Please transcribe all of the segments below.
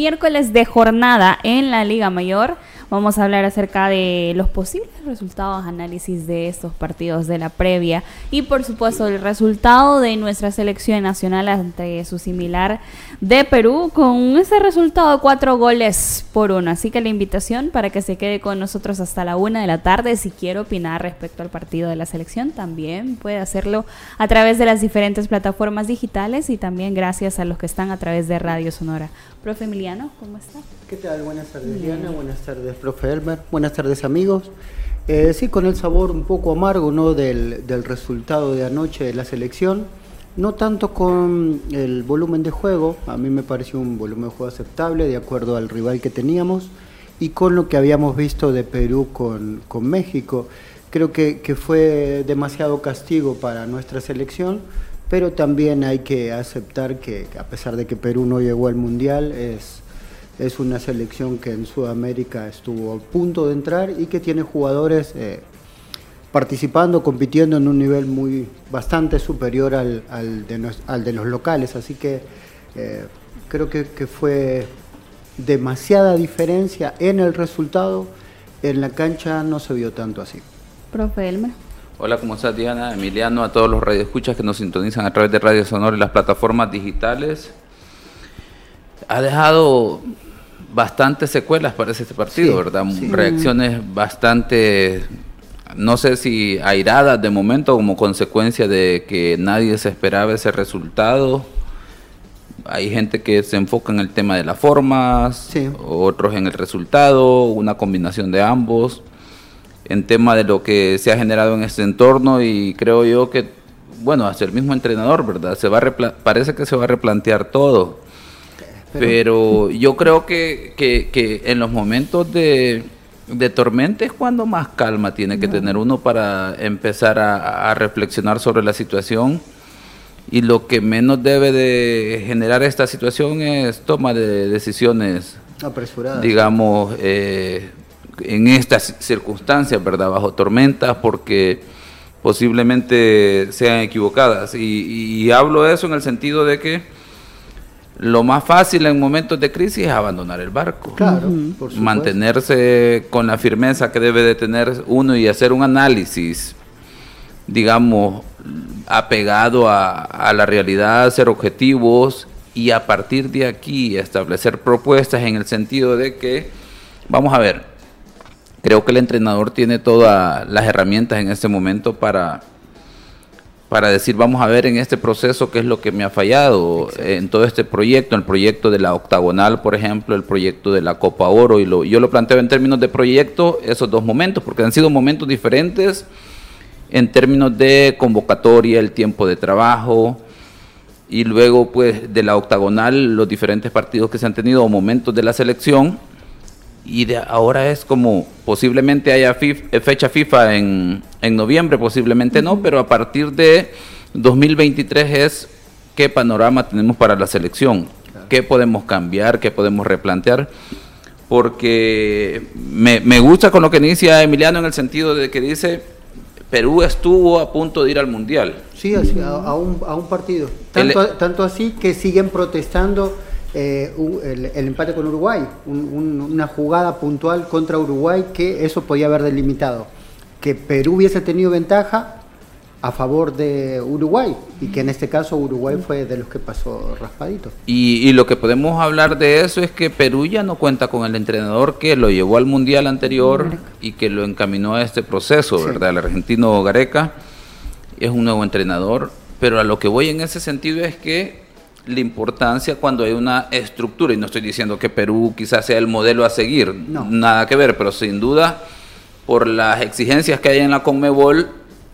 miércoles de jornada en la Liga Mayor. Vamos a hablar acerca de los posibles resultados, análisis de estos partidos de la previa y por supuesto el resultado de nuestra selección nacional ante su similar de Perú con ese resultado de cuatro goles por uno. Así que la invitación para que se quede con nosotros hasta la una de la tarde. Si quiere opinar respecto al partido de la selección, también puede hacerlo a través de las diferentes plataformas digitales y también gracias a los que están a través de Radio Sonora. Profe Emiliano, ¿cómo está? ¿Qué tal? Buenas tardes, Diana. Buenas tardes, profe Elmer. Buenas tardes, amigos. Eh, sí, con el sabor un poco amargo ¿no? del, resultado de anoche de la selección. No tanto con el volumen de juego, a mí me pareció un volumen de juego aceptable de acuerdo al rival que teníamos y con lo que habíamos visto de Perú con, México. Creo que, que, fue demasiado castigo para nuestra selección, pero también hay que aceptar que a pesar de que Perú no llegó al Mundial, es, es una selección que en Sudamérica estuvo a punto de entrar y que tiene jugadores eh, participando, compitiendo en un nivel muy bastante superior al, al, de, los locales. Así que eh, creo que, que fue demasiada diferencia en el resultado. En la cancha no se vio tanto así. Profe Elmer. Hola, ¿cómo estás Diana? Emiliano, a todos los radioescuchas que nos sintonizan a través de Radio Sonora y las plataformas digitales. Ha dejado bastantes secuelas para este partido, ¿verdad? Reacciones bastante, no sé si airadas de momento como consecuencia de que nadie se esperaba ese resultado. Hay gente que se enfoca en el tema de las formas, otros en el resultado, una combinación de ambos en tema de lo que se ha generado en este entorno y creo yo que, bueno, hasta el mismo entrenador, ¿verdad? Se va a parece que se va a replantear todo. Pero, yo creo que, que, en los momentos de, de tormenta es cuando más calma tiene que tener uno para empezar a, reflexionar sobre la situación. Y lo que menos debe de generar esta situación es toma de decisiones apresuradas. Digamos, eh, en estas circunstancias, ¿verdad? Bajo tormentas, porque posiblemente sean equivocadas. Y, hablo de eso en el sentido de que lo más fácil en momentos de crisis es abandonar el barco. Claro, Mantenerse con la firmeza que debe de tener uno y hacer un análisis, digamos, apegado a, a la realidad, ser objetivos y a partir de aquí establecer propuestas en el sentido de que, vamos a ver, creo que el entrenador tiene todas las herramientas en este momento para, para decir, vamos a ver en este proceso qué es lo que me ha fallado en todo este proyecto, el proyecto de la octagonal, por ejemplo, el proyecto de la Copa Oro, y lo, yo lo planteo en términos de proyecto, esos dos momentos, porque han sido momentos diferentes en términos de convocatoria, el tiempo de trabajo, y luego pues de la octagonal, los diferentes partidos que se han tenido o momentos de la selección, y de ahora es como posiblemente haya eh, fecha FIFA en, en noviembre, posiblemente no, pero a partir de 2023 es qué panorama tenemos para la selección, qué podemos cambiar, qué podemos replantear, porque me, me gusta con lo que inicia Emiliano en el sentido de que dice Perú estuvo a punto de ir al Mundial. Sí, a, un, a un partido. Tanto, tanto así que siguen protestando eh, el, empate con Uruguay, una jugada puntual contra Uruguay que eso podía haber delimitado. Que Perú hubiese tenido ventaja a favor de Uruguay y que en este caso Uruguay fue de los que pasó raspadito. Y, lo que podemos hablar de eso es que Perú ya no cuenta con el entrenador que lo llevó al Mundial anterior y que lo encaminó a este proceso, ¿verdad? El argentino Gareca es un nuevo entrenador, pero a lo que voy en ese sentido es que la importancia cuando hay una estructura, y no estoy diciendo que Perú quizás sea el modelo a seguir, nada que ver, pero sin duda, por las exigencias que hay en la Conmebol,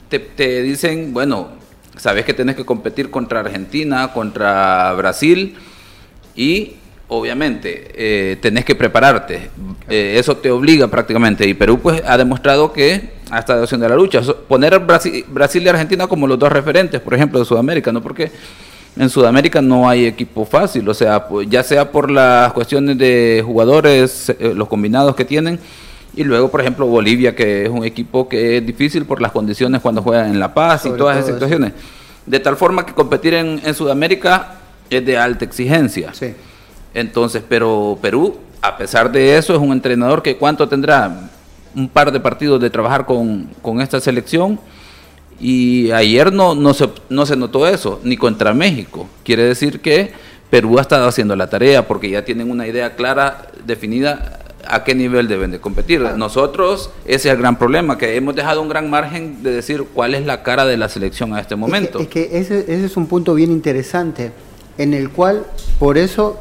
te, dicen, bueno, sabes que tienes que competir contra Argentina, contra Brasil, y obviamente eh, tenés que prepararte. Eh, eso te obliga prácticamente. Y Perú pues ha demostrado que ha estado haciendo la lucha. Poner Brasil, Brasil y Argentina como los dos referentes, por ejemplo, de Sudamérica, ¿no? Porque en Sudamérica no hay equipo fácil, o sea, ya sea por las cuestiones de jugadores, eh, los combinados que tienen, y luego, por ejemplo, Bolivia, que es un equipo que es difícil por las condiciones cuando juegan en La Paz y todas esas situaciones. De tal forma que competir en, Sudamérica es de alta exigencia. Entonces, pero Perú, a pesar de eso, es un entrenador que cuánto tendrá un par de partidos de trabajar con, con esta selección y ayer no, no, se, no se notó eso, ni contra México. Quiere decir que Perú ha estado haciendo la tarea porque ya tienen una idea clara, definida a qué nivel deben de competir. Nosotros, ese es el gran problema, que hemos dejado un gran margen de decir cuál es la cara de la selección a este momento. Es que, ese, ese, es un punto bien interesante, en el cual, por eso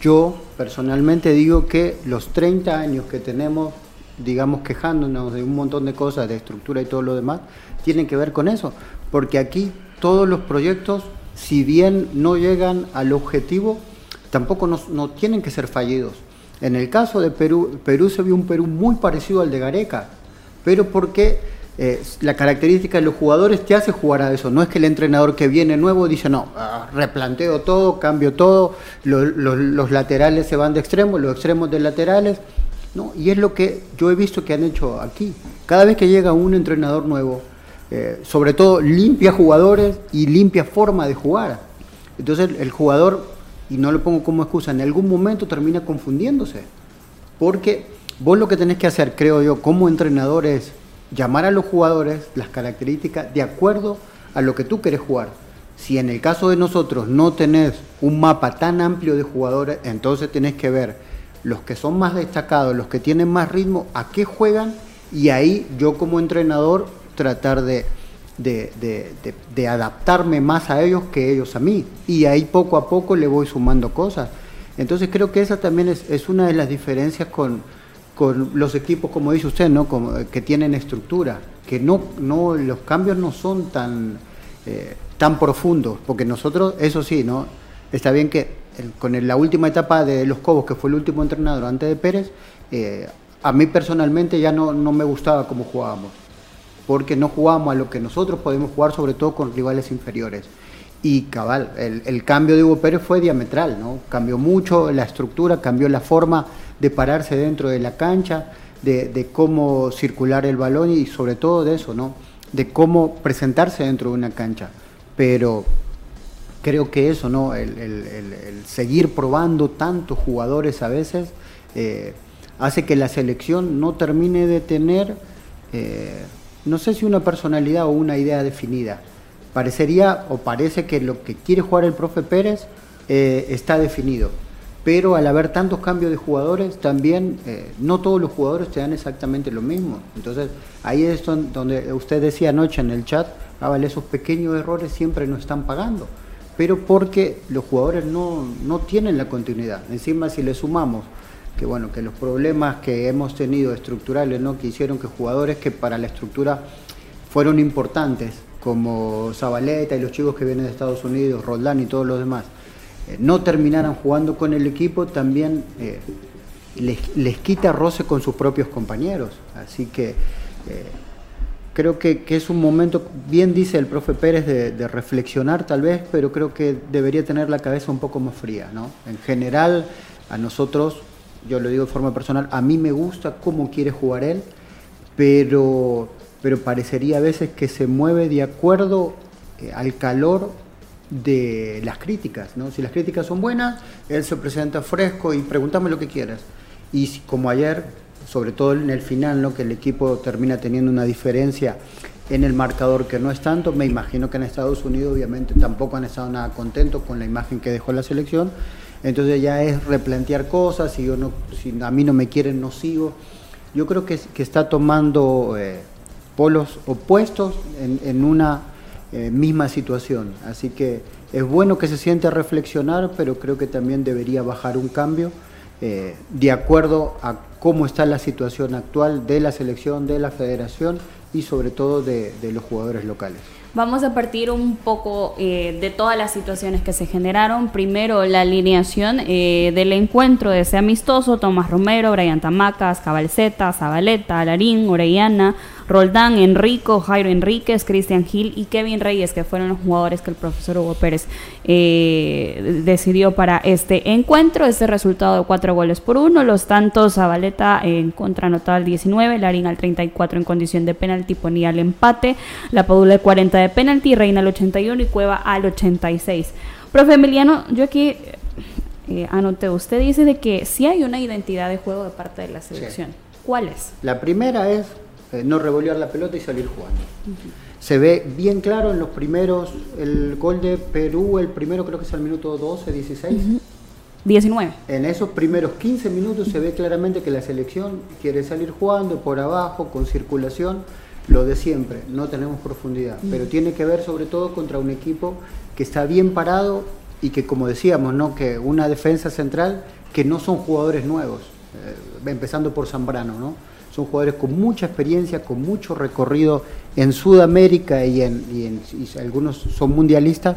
yo personalmente digo que los 30 años que tenemos, digamos, quejándonos de un montón de cosas, de estructura y todo lo demás, tienen que ver con eso, porque aquí todos los proyectos, si bien no llegan al objetivo, tampoco no, tienen que ser fallidos. En el caso de Perú, Perú se vio un Perú muy parecido al de Gareca, pero porque eh, la característica de los jugadores te hace jugar a eso. No es que el entrenador que viene nuevo dice, no, ah, replanteo todo, cambio todo, los laterales se van de extremos, los extremos de laterales. No, y es lo que yo he visto que han hecho aquí. Cada vez que llega un entrenador nuevo, eh, sobre todo limpia jugadores y limpia forma de jugar. Entonces el jugador, y no lo pongo como excusa, en algún momento termina confundiéndose. Porque vos lo que tenés que hacer, creo yo, como entrenador es llamar a los jugadores las características de acuerdo a lo que tú querés jugar. Si en el caso de nosotros no tenés un mapa tan amplio de jugadores, entonces tenés que ver los que son más destacados, los que tienen más ritmo, a qué juegan y ahí yo como entrenador tratar de, de, adaptarme más a ellos que ellos a mí. Y ahí poco a poco le voy sumando cosas. Entonces creo que esa también es, una de las diferencias con, con, los equipos, como dice usted, ¿no? Como, que tienen estructura, que no, no, los cambios no son tan, eh, tan profundos, porque nosotros, eso sí, ¿no? Está bien que con la última etapa de Los Cobos, que fue el último entrenador antes de Pérez, eh, a mí personalmente ya no, no me gustaba cómo jugábamos porque no jugamos a lo que nosotros podemos jugar, sobre todo con rivales inferiores. Y cabal, el, cambio de Hugo Pérez fue diametral, ¿no? Cambió mucho la estructura, cambió la forma de pararse dentro de la cancha, de, cómo circular el balón y sobre todo de eso, ¿no? De cómo presentarse dentro de una cancha. Pero creo que eso, ¿no? El, seguir probando tantos jugadores a veces eh, hace que la selección no termine de tener eh, no sé si una personalidad o una idea definida. Parecería o parece que lo que quiere jugar el profe Pérez eh, está definido, pero al haber tantos cambios de jugadores, también eh, no todos los jugadores te dan exactamente lo mismo. Entonces, ahí es donde usted decía anoche en el chat, ah, vale, esos pequeños errores siempre nos están pagando, pero porque los jugadores no, no tienen la continuidad. Encima, si le sumamos que bueno, que los problemas que hemos tenido estructurales, ¿no? que hicieron que jugadores que para la estructura fueron importantes, como Zabaleta y los chicos que vienen de Estados Unidos, Roldán y todos los demás, eh, no terminaran jugando con el equipo, también eh, les, quita roce con sus propios compañeros. Así que eh, creo que, es un momento, bien dice el profe Pérez, de, de, reflexionar tal vez, pero creo que debería tener la cabeza un poco más fría. ¿no? En general, a nosotros yo lo digo de forma personal, a mí me gusta cómo quiere jugar él, pero, pero parecería a veces que se mueve de acuerdo eh, al calor de las críticas, ¿no? Si las críticas son buenas, él se presenta fresco y pregúntame lo que quieras. Y como ayer, sobre todo en el final, ¿no? que el equipo termina teniendo una diferencia en el marcador que no es tanto, me imagino que en Estados Unidos obviamente tampoco han estado nada contentos con la imagen que dejó la selección entonces ya es replantear cosas, si, yo no, si a mí no me quieren, no sigo. Yo creo que, está tomando eh, polos opuestos en, una eh, misma situación. Así que es bueno que se siente a reflexionar, pero creo que también debería bajar un cambio eh, de acuerdo a cómo está la situación actual de la selección, de la federación y sobre todo de los jugadores locales. Vamos a partir un poco eh, de todas las situaciones que se generaron. Primero, la alineación eh, del encuentro de ese amistoso, Tomás Romero, Brian Tamacas, Cabalceta, Zabaleta, Alarín, Orellana, Roldán, Enrico, Jairo Enríquez, Cristian Gil y Kevin Reyes, que fueron los jugadores que el profesor Hugo Pérez eh, decidió para este encuentro. Este resultado de cuatro goles por uno. Los tantos Zabaleta en contra anotado al 19, Larín al 34 en condición de penalti ponía el empate, La Padula de 40 de penalti, Reina al 81 y Cueva al 86. Profe Emiliano, yo aquí eh, anoté, usted dice de que sí hay una identidad de juego de parte de la selección. ¿Cuál es? La primera es eh, no revolear la pelota y salir jugando. Se ve bien claro en los primeros, el gol de Perú, el primero creo que es al minuto 12, 16. 19. En esos primeros 15 minutos se ve claramente que la selección quiere salir jugando por abajo, con circulación, lo de siempre, no tenemos profundidad, pero tiene que ver sobre todo contra un equipo que está bien parado y que como decíamos, ¿no? que una defensa central que no son jugadores nuevos, eh, empezando por Zambrano, ¿no? Son jugadores con mucha experiencia, con mucho recorrido en Sudamérica y, en, algunos son mundialistas,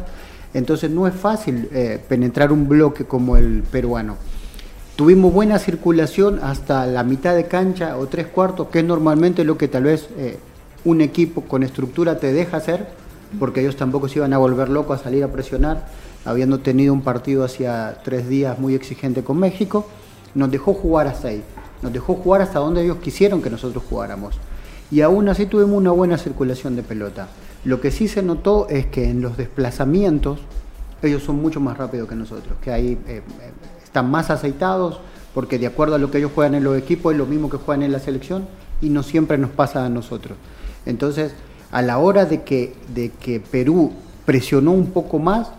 entonces no es fácil eh, penetrar un bloque como el peruano. Tuvimos buena circulación hasta la mitad de cancha o tres cuartos, que es normalmente lo que tal vez eh, un equipo con estructura te deja hacer, porque ellos tampoco se iban a volver locos a salir a presionar, habiendo tenido un partido hacia tres días muy exigente con México, nos dejó jugar hasta ahí, nos dejó jugar hasta donde ellos quisieron que nosotros jugáramos. Y aún así tuvimos una buena circulación de pelota. Lo que sí se notó es que en los desplazamientos ellos son mucho más rápidos que nosotros, que ahí eh, eh, están más aceitados, porque de acuerdo a lo que ellos juegan en los equipos es lo mismo que juegan en la selección y no siempre nos pasa a nosotros. Entonces, a la hora de que, de que Perú presionó un poco más,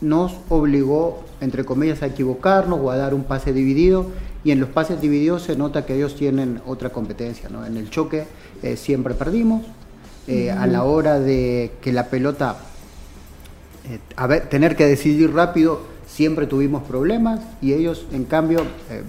nos obligó, entre comillas, a equivocarnos o a dar un pase dividido. Y en los pases divididos se nota que ellos tienen otra competencia. ¿no? En el choque eh, siempre perdimos. Eh, a la hora de que la pelota, eh, a ver, tener que decidir rápido, siempre tuvimos problemas. Y ellos, en cambio,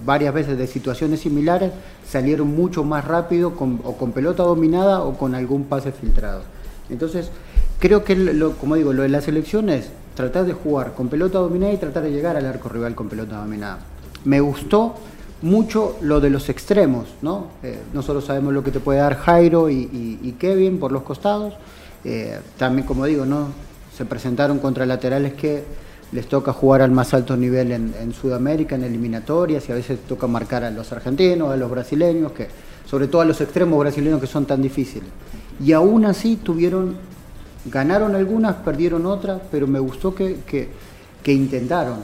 varias veces de situaciones similares, salieron mucho más rápido o con pelota dominada o con algún pase filtrado. Entonces, creo que, lo, como digo, lo de la selección es tratar de jugar con pelota dominada y tratar de llegar al arco rival con pelota dominada. Me gustó mucho lo de los extremos, ¿no? Eh, nosotros sabemos lo que te puede dar Jairo y, Kevin por los costados. Eh, también, como digo, ¿no? Se presentaron contra laterales que les toca jugar al más alto nivel en, Sudamérica, en eliminatorias, y a veces toca marcar a los argentinos, a los brasileños, que, sobre todo a los extremos brasileños que son tan difíciles. Y aún así tuvieron, ganaron algunas, perdieron otras, pero me gustó que, que, intentaron.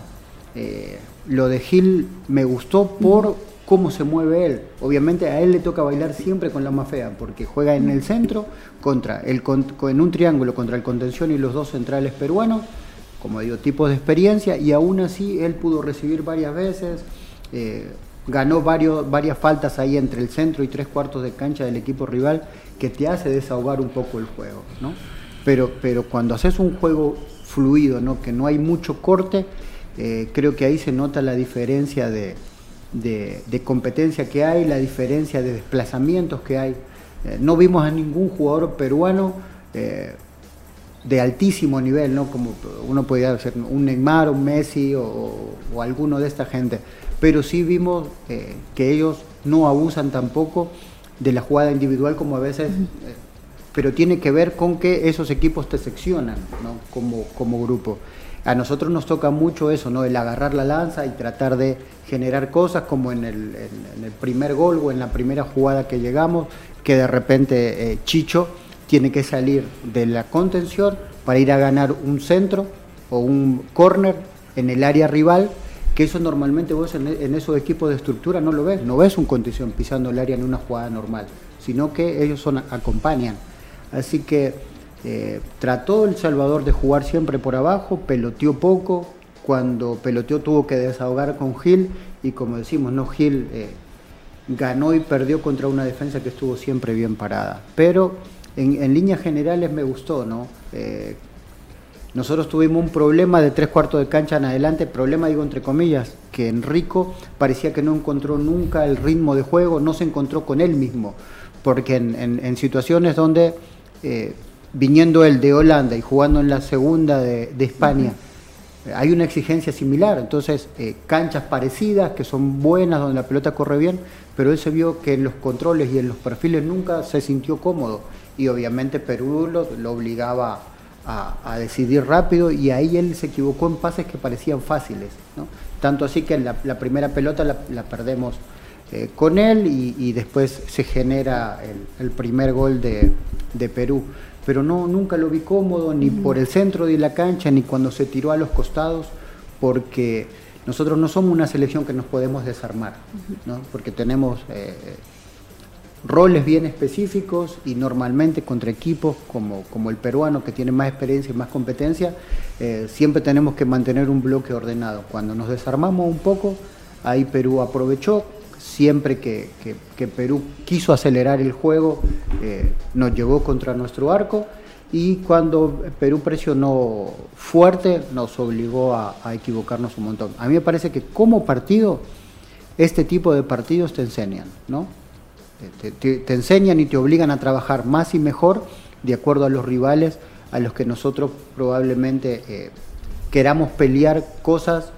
Eh, lo de Gil me gustó por cómo se mueve él. Obviamente a él le toca bailar siempre con la más fea, porque juega en el centro contra el, en un triángulo contra el contención y los dos centrales peruanos como digo, tipos de experiencia y aún así él pudo recibir varias veces, eh, ganó varios, varias faltas ahí entre el centro y tres cuartos de cancha del equipo rival que te hace desahogar un poco el juego, ¿no? Pero, pero cuando haces un juego fluido, ¿no? que no hay mucho corte, eh, creo que ahí se nota la diferencia de, competencia que hay, la diferencia de desplazamientos que hay. Eh, no vimos a ningún jugador peruano de altísimo nivel, ¿no? Como uno podría ser un Neymar, un Messi o, alguno de esta gente. Pero sí vimos eh, que ellos no abusan tampoco de la jugada individual como a veces, eh, pero tiene que ver con que esos equipos te seccionan, ¿no? Como, como grupo. A nosotros nos toca mucho eso, ¿no? El agarrar la lanza y tratar de generar cosas como en el, primer gol o en la primera jugada que llegamos, que de repente eh, Chicho tiene que salir de la contención para ir a ganar un centro o un corner en el área rival, que eso normalmente vos en, esos equipos de estructura no lo ves, no ves un contención pisando el área en una jugada normal, sino que ellos son, acompañan. Así que eh, trató El Salvador de jugar siempre por abajo, peloteó poco, cuando peloteó tuvo que desahogar con Gil y como decimos, no Gil eh, ganó y perdió contra una defensa que estuvo siempre bien parada. Pero en, líneas generales me gustó, ¿no? Eh, nosotros tuvimos un problema de tres cuartos de cancha en adelante, problema digo entre comillas, que Enrico parecía que no encontró nunca el ritmo de juego, no se encontró con él mismo, porque en, situaciones donde, eh, viniendo él de Holanda y jugando en la segunda de, España, hay una exigencia similar, entonces eh, canchas parecidas que son buenas, donde la pelota corre bien, pero él se vio que en los controles y en los perfiles nunca se sintió cómodo y obviamente Perú lo, obligaba a, decidir rápido y ahí él se equivocó en pases que parecían fáciles. Tanto así que la, la primera pelota la, perdemos eh, con él y, después se genera el, primer gol de, Perú. Pero no, nunca lo vi cómodo, ni por el centro de la cancha, ni cuando se tiró a los costados, porque nosotros no somos una selección que nos podemos desarmar, ¿no? porque tenemos eh, roles bien específicos y normalmente contra equipos como, como el peruano que tiene más experiencia y más competencia, eh, siempre tenemos que mantener un bloque ordenado. Cuando nos desarmamos un poco, ahí Perú aprovechó, siempre que, que, Perú quiso acelerar el juego, eh, nos llegó contra nuestro arco y cuando Perú presionó fuerte nos obligó a, equivocarnos un montón. A mí me parece que como partido, este tipo de partidos te enseñan, ¿no? Te, enseñan y te obligan a trabajar más y mejor de acuerdo a los rivales a los que nosotros probablemente eh, queramos pelear cosas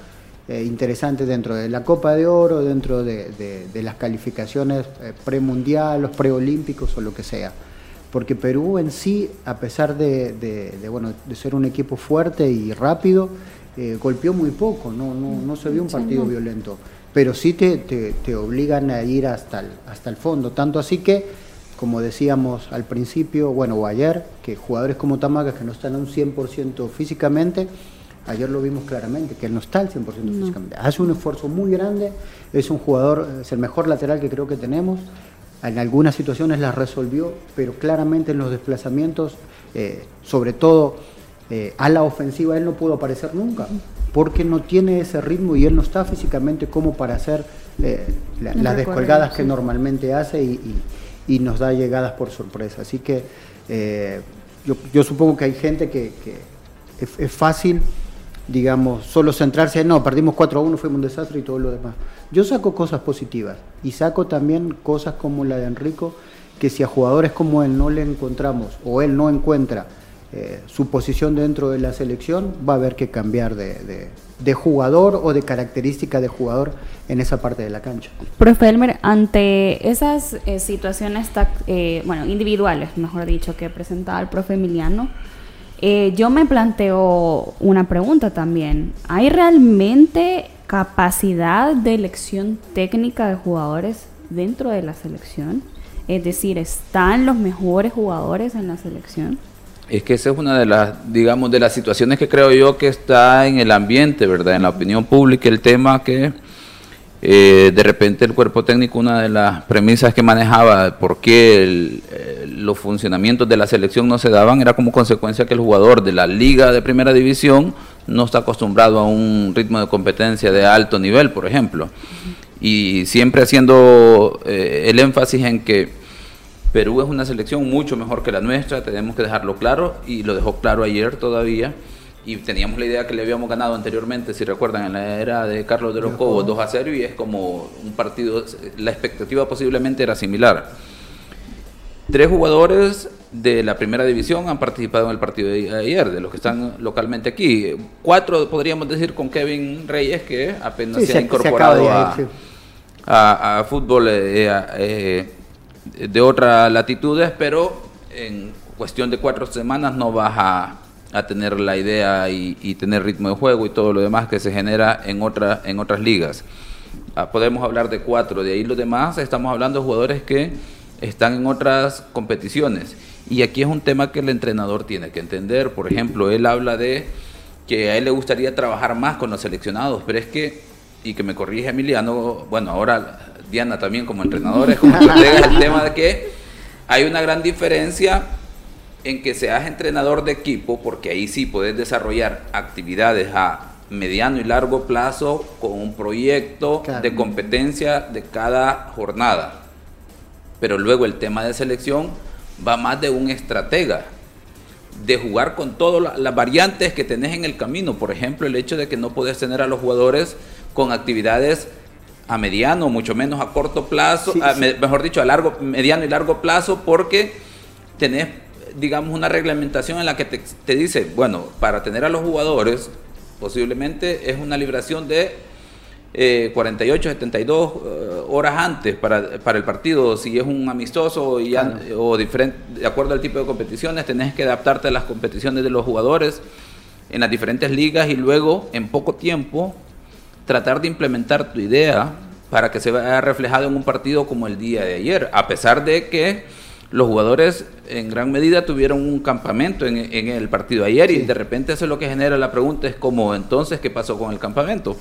eh, interesantes dentro de la Copa de Oro, dentro de, las calificaciones eh, premundial, los preolímpicos o lo que sea. Porque Perú en sí, a pesar de, bueno, de ser un equipo fuerte y rápido, eh, golpeó muy poco, no, no, no se vio un partido violento, pero sí te, te, obligan a ir hasta el, hasta el fondo, tanto así que, como decíamos al principio, bueno, o ayer, que jugadores como Tamaga que no están a un 100% físicamente, ayer lo vimos claramente, que él no está al 100% físicamente, hace un esfuerzo muy grande, es un jugador, es el mejor lateral que creo que tenemos, en algunas situaciones las resolvió, pero claramente en los desplazamientos, eh, sobre todo eh, a la ofensiva, él no pudo aparecer nunca, porque no tiene ese ritmo y él no está físicamente como para hacer eh, las descolgadas que normalmente hace y, nos da llegadas por sorpresa. Así que yo, supongo que hay gente que, es, fácil digamos, solo centrarse en, no, perdimos 4 a 1, fuimos un desastre y todo lo demás. Yo saco cosas positivas y saco también cosas como la de Enrico, que si a jugadores como él no le encontramos o él no encuentra eh, su posición dentro de la selección, va a haber que cambiar de, jugador o de característica de jugador en esa parte de la cancha. Profe Elmer, ante esas eh, situaciones eh, bueno, individuales, mejor dicho, que presentaba el profe Emiliano, yo me planteo una pregunta también. ¿Hay realmente capacidad de elección técnica de jugadores dentro de la selección? Es decir, ¿están los mejores jugadores en la selección? Es que esa es una de las, digamos, de las situaciones que creo yo que está en el ambiente, ¿verdad? En la opinión pública, el tema que eh, de repente el cuerpo técnico, una de las premisas que manejaba por qué eh, los funcionamientos de la selección no se daban, era como consecuencia que el jugador de la liga de primera división no está acostumbrado a un ritmo de competencia de alto nivel, por ejemplo. Y siempre haciendo eh, el énfasis en que Perú es una selección mucho mejor que la nuestra, tenemos que dejarlo claro, y lo dejó claro ayer todavía. Y teníamos la idea que le habíamos ganado anteriormente, si recuerdan, en la era de Carlos de los Cobos 2 a 0, y es como un partido, la expectativa posiblemente era similar. Tres jugadores de la primera división han participado en el partido de ayer, de los que están localmente aquí. Cuatro, podríamos decir, con Kevin Reyes, que apenas se, ha incorporado a, fútbol eh, eh, de otras latitudes, pero en cuestión de cuatro semanas no vas a, tener la idea y, tener ritmo de juego y todo lo demás que se genera en, otra, en otras ligas. Ah, podemos hablar de cuatro, de ahí los demás estamos hablando de jugadores que están en otras competiciones. Y aquí es un tema que el entrenador tiene que entender. Por ejemplo, él habla de que a él le gustaría trabajar más con los seleccionados, pero es que, y que me corrige Emiliano, bueno, ahora Diana también como entrenador, es como el tema de que hay una gran diferencia en que seas entrenador de equipo, porque ahí sí puedes desarrollar actividades a mediano y largo plazo con un proyecto de competencia de cada jornada pero luego el tema de selección va más de un estratega, de jugar con todas las variantes que tenés en el camino. Por ejemplo, el hecho de que no podés tener a los jugadores con actividades a mediano, mucho menos a corto plazo, mejor dicho, a largo, mediano y largo plazo, porque tenés, digamos, una reglamentación en la que te, te dice, bueno, para tener a los jugadores, posiblemente es una liberación de 48, eh, 72 eh, horas antes para, para, el partido, si es un amistoso y o diferente, de acuerdo al tipo de competiciones, tenés que adaptarte a las competiciones de los jugadores en las diferentes ligas y luego en poco tiempo tratar de implementar tu idea para que se vea reflejado en un partido como el día de ayer, a pesar de que los jugadores en gran medida tuvieron un campamento en, en el partido ayer y de repente eso es lo que genera la pregunta, es como entonces, ¿qué pasó con el campamento?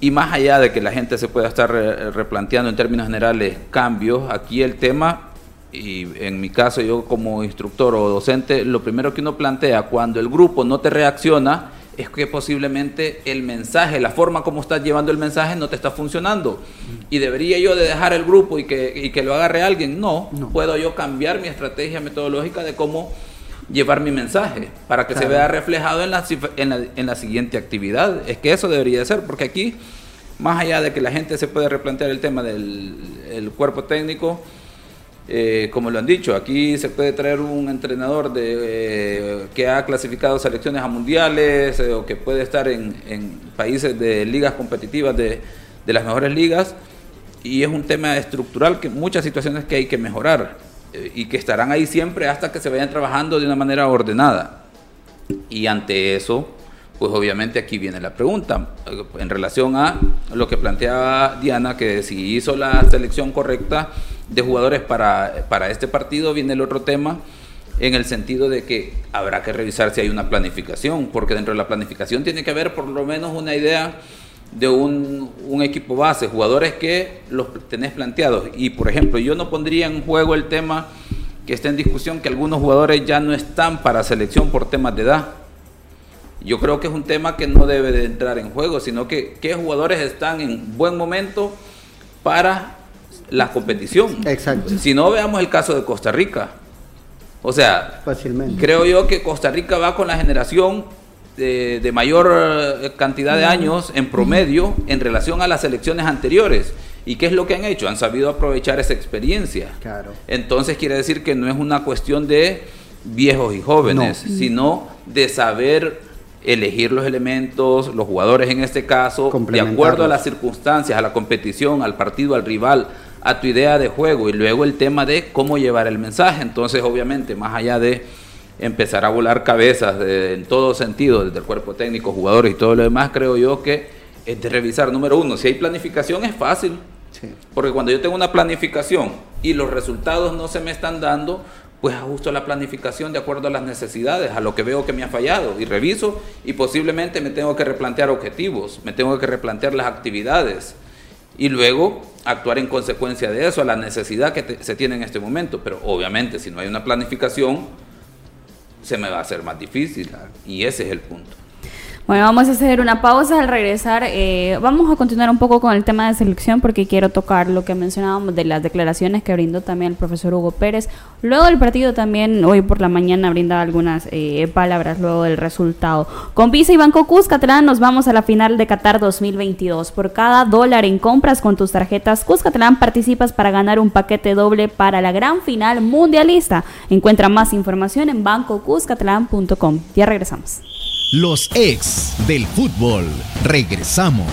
Y más allá de que la gente se pueda estar replanteando en términos generales cambios, aquí el tema, y en mi caso yo como instructor o docente, lo primero que uno plantea cuando el grupo no te reacciona es que posiblemente el mensaje, la forma como estás llevando el mensaje no te está funcionando. Y debería yo de dejar el grupo y que, que lo agarre alguien. No, puedo yo cambiar mi estrategia metodológica de cómo llevar mi mensaje para que se vea reflejado en la, en, la, siguiente actividad. Es que eso debería de ser, porque aquí, más allá de que la gente se puede replantear el tema del cuerpo técnico, eh, como lo han dicho, aquí se puede traer un entrenador de, eh, que ha clasificado selecciones a mundiales eh, o que puede estar en, países de ligas competitivas de, las mejores ligas y es un tema estructural que muchas situaciones que hay que mejorar y que estarán ahí siempre hasta que se vayan trabajando de una manera ordenada. Y ante eso, pues obviamente aquí viene la pregunta en relación a lo que planteaba Diana, que si hizo la selección correcta, de jugadores para, para este partido, viene el otro tema en el sentido de que habrá que revisar si hay una planificación, porque dentro de la planificación tiene que haber por lo menos una idea de un, un, equipo base, jugadores que los tenés planteados. Y por ejemplo, yo no pondría en juego el tema que está en discusión, que algunos jugadores ya no están para selección por temas de edad. Yo creo que es un tema que no debe de entrar en juego, sino que qué jugadores están en buen momento para la competición. Exacto. Si no, veamos el caso de Costa Rica. O sea, Fácilmente. creo yo que Costa Rica va con la generación de, mayor eh, cantidad de años en promedio en relación a las elecciones anteriores. ¿Y qué es lo que han hecho? Han sabido aprovechar esa experiencia. Claro. Entonces quiere decir que no es una cuestión de viejos y jóvenes, sino de saber elegir los elementos, los jugadores en este caso, de acuerdo a las circunstancias, a la competición, al partido, al rival, a tu idea de juego y luego el tema de cómo llevar el mensaje. Entonces, obviamente, más allá de empezar a volar cabezas en todo sentido, desde el cuerpo técnico, jugadores y todo lo demás, creo yo que es de revisar. Número uno, si hay planificación es fácil. Porque cuando yo tengo una planificación y los resultados no se me están dando, pues ajusto la planificación de acuerdo a las necesidades, a lo que veo que me ha fallado y reviso y posiblemente me tengo que replantear objetivos, me tengo que replantear las actividades y luego actuar en consecuencia de eso, a la necesidad que se tiene en este momento. Pero obviamente si no hay una planificación, se me va a hacer más difícil. Y ese es el punto. Bueno, vamos a hacer una pausa al regresar. Eh, vamos a continuar un poco con el tema de selección porque quiero tocar lo que mencionábamos de las declaraciones que brindó también el profesor Hugo Pérez. Luego del partido también, hoy por la mañana, brinda algunas eh, palabras luego del resultado. Con Visa y Banco Cuscatlán nos vamos a la final de Qatar 2022. Por cada dólar en compras con tus tarjetas Cuscatlán participas para ganar un paquete doble para la gran final mundialista. Encuentra más información en bancocuscatlán.com. Ya regresamos. Los ex del fútbol. Regresamos.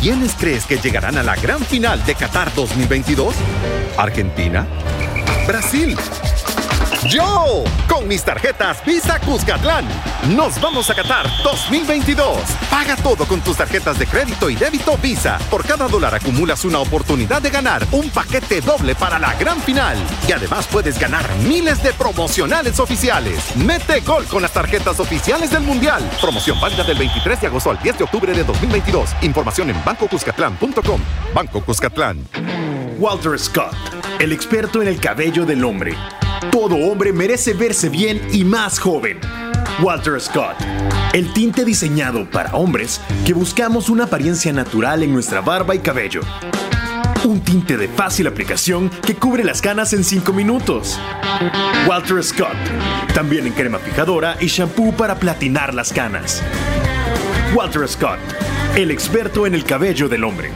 ¿Quiénes crees que llegarán a la gran final de Qatar 2022? ¿Argentina? ¿Brasil? Yo, con mis tarjetas Visa Cuscatlán, nos vamos a Qatar 2022. Paga todo con tus tarjetas de crédito y débito Visa. Por cada dólar acumulas una oportunidad de ganar un paquete doble para la gran final. Y además puedes ganar miles de promocionales oficiales. Mete gol con las tarjetas oficiales del Mundial. Promoción válida del 23 de agosto al 10 de octubre de 2022. Información en bancocuscatlán.com. Banco Cuscatlán. Walter Scott, el experto en el cabello del hombre todo hombre merece verse bien y más joven. Walter Scott, el tinte diseñado para hombres que buscamos una apariencia natural en nuestra barba y cabello. Un tinte de fácil aplicación que cubre las canas en 5 minutos. Walter Scott, también en crema fijadora y shampoo para platinar las canas. Walter Scott, el experto en el cabello del hombre.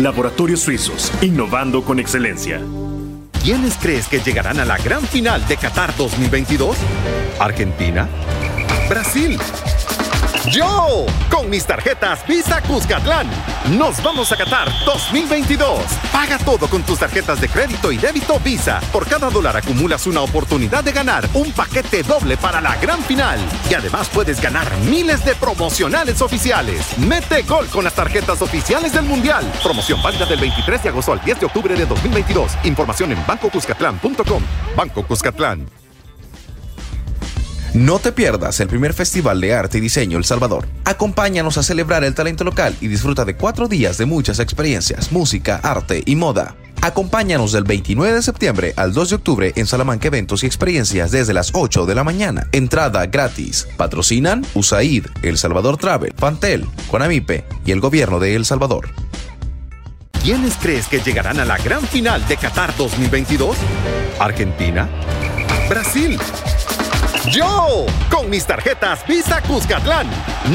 Laboratorios Suizos, innovando con excelencia. ¿Quiénes crees que llegarán a la gran final de Qatar 2022? ¿Argentina? ¿Brasil? Yo, con mis tarjetas Visa Cuscatlán, nos vamos a Qatar 2022. Paga todo con tus tarjetas de crédito y débito Visa. Por cada dólar acumulas una oportunidad de ganar un paquete doble para la gran final. Y además puedes ganar miles de promocionales oficiales. Mete gol con las tarjetas oficiales del Mundial. Promoción válida del 23 de agosto al 10 de octubre de 2022. Información en bancocuscatlán.com. Banco Cuscatlán. No te pierdas el primer Festival de Arte y Diseño El Salvador. Acompáñanos a celebrar el talento local y disfruta de cuatro días de muchas experiencias, música, arte y moda. Acompáñanos del 29 de septiembre al 2 de octubre en Salamanca Eventos y Experiencias desde las 8 de la mañana. Entrada gratis. Patrocinan USAID, El Salvador Travel, Fantel, Conamipe y el Gobierno de El Salvador. ¿Quiénes crees que llegarán a la gran final de Qatar 2022? ¿Argentina? ¿Brasil? Yo, con mis tarjetas Visa Cuscatlán,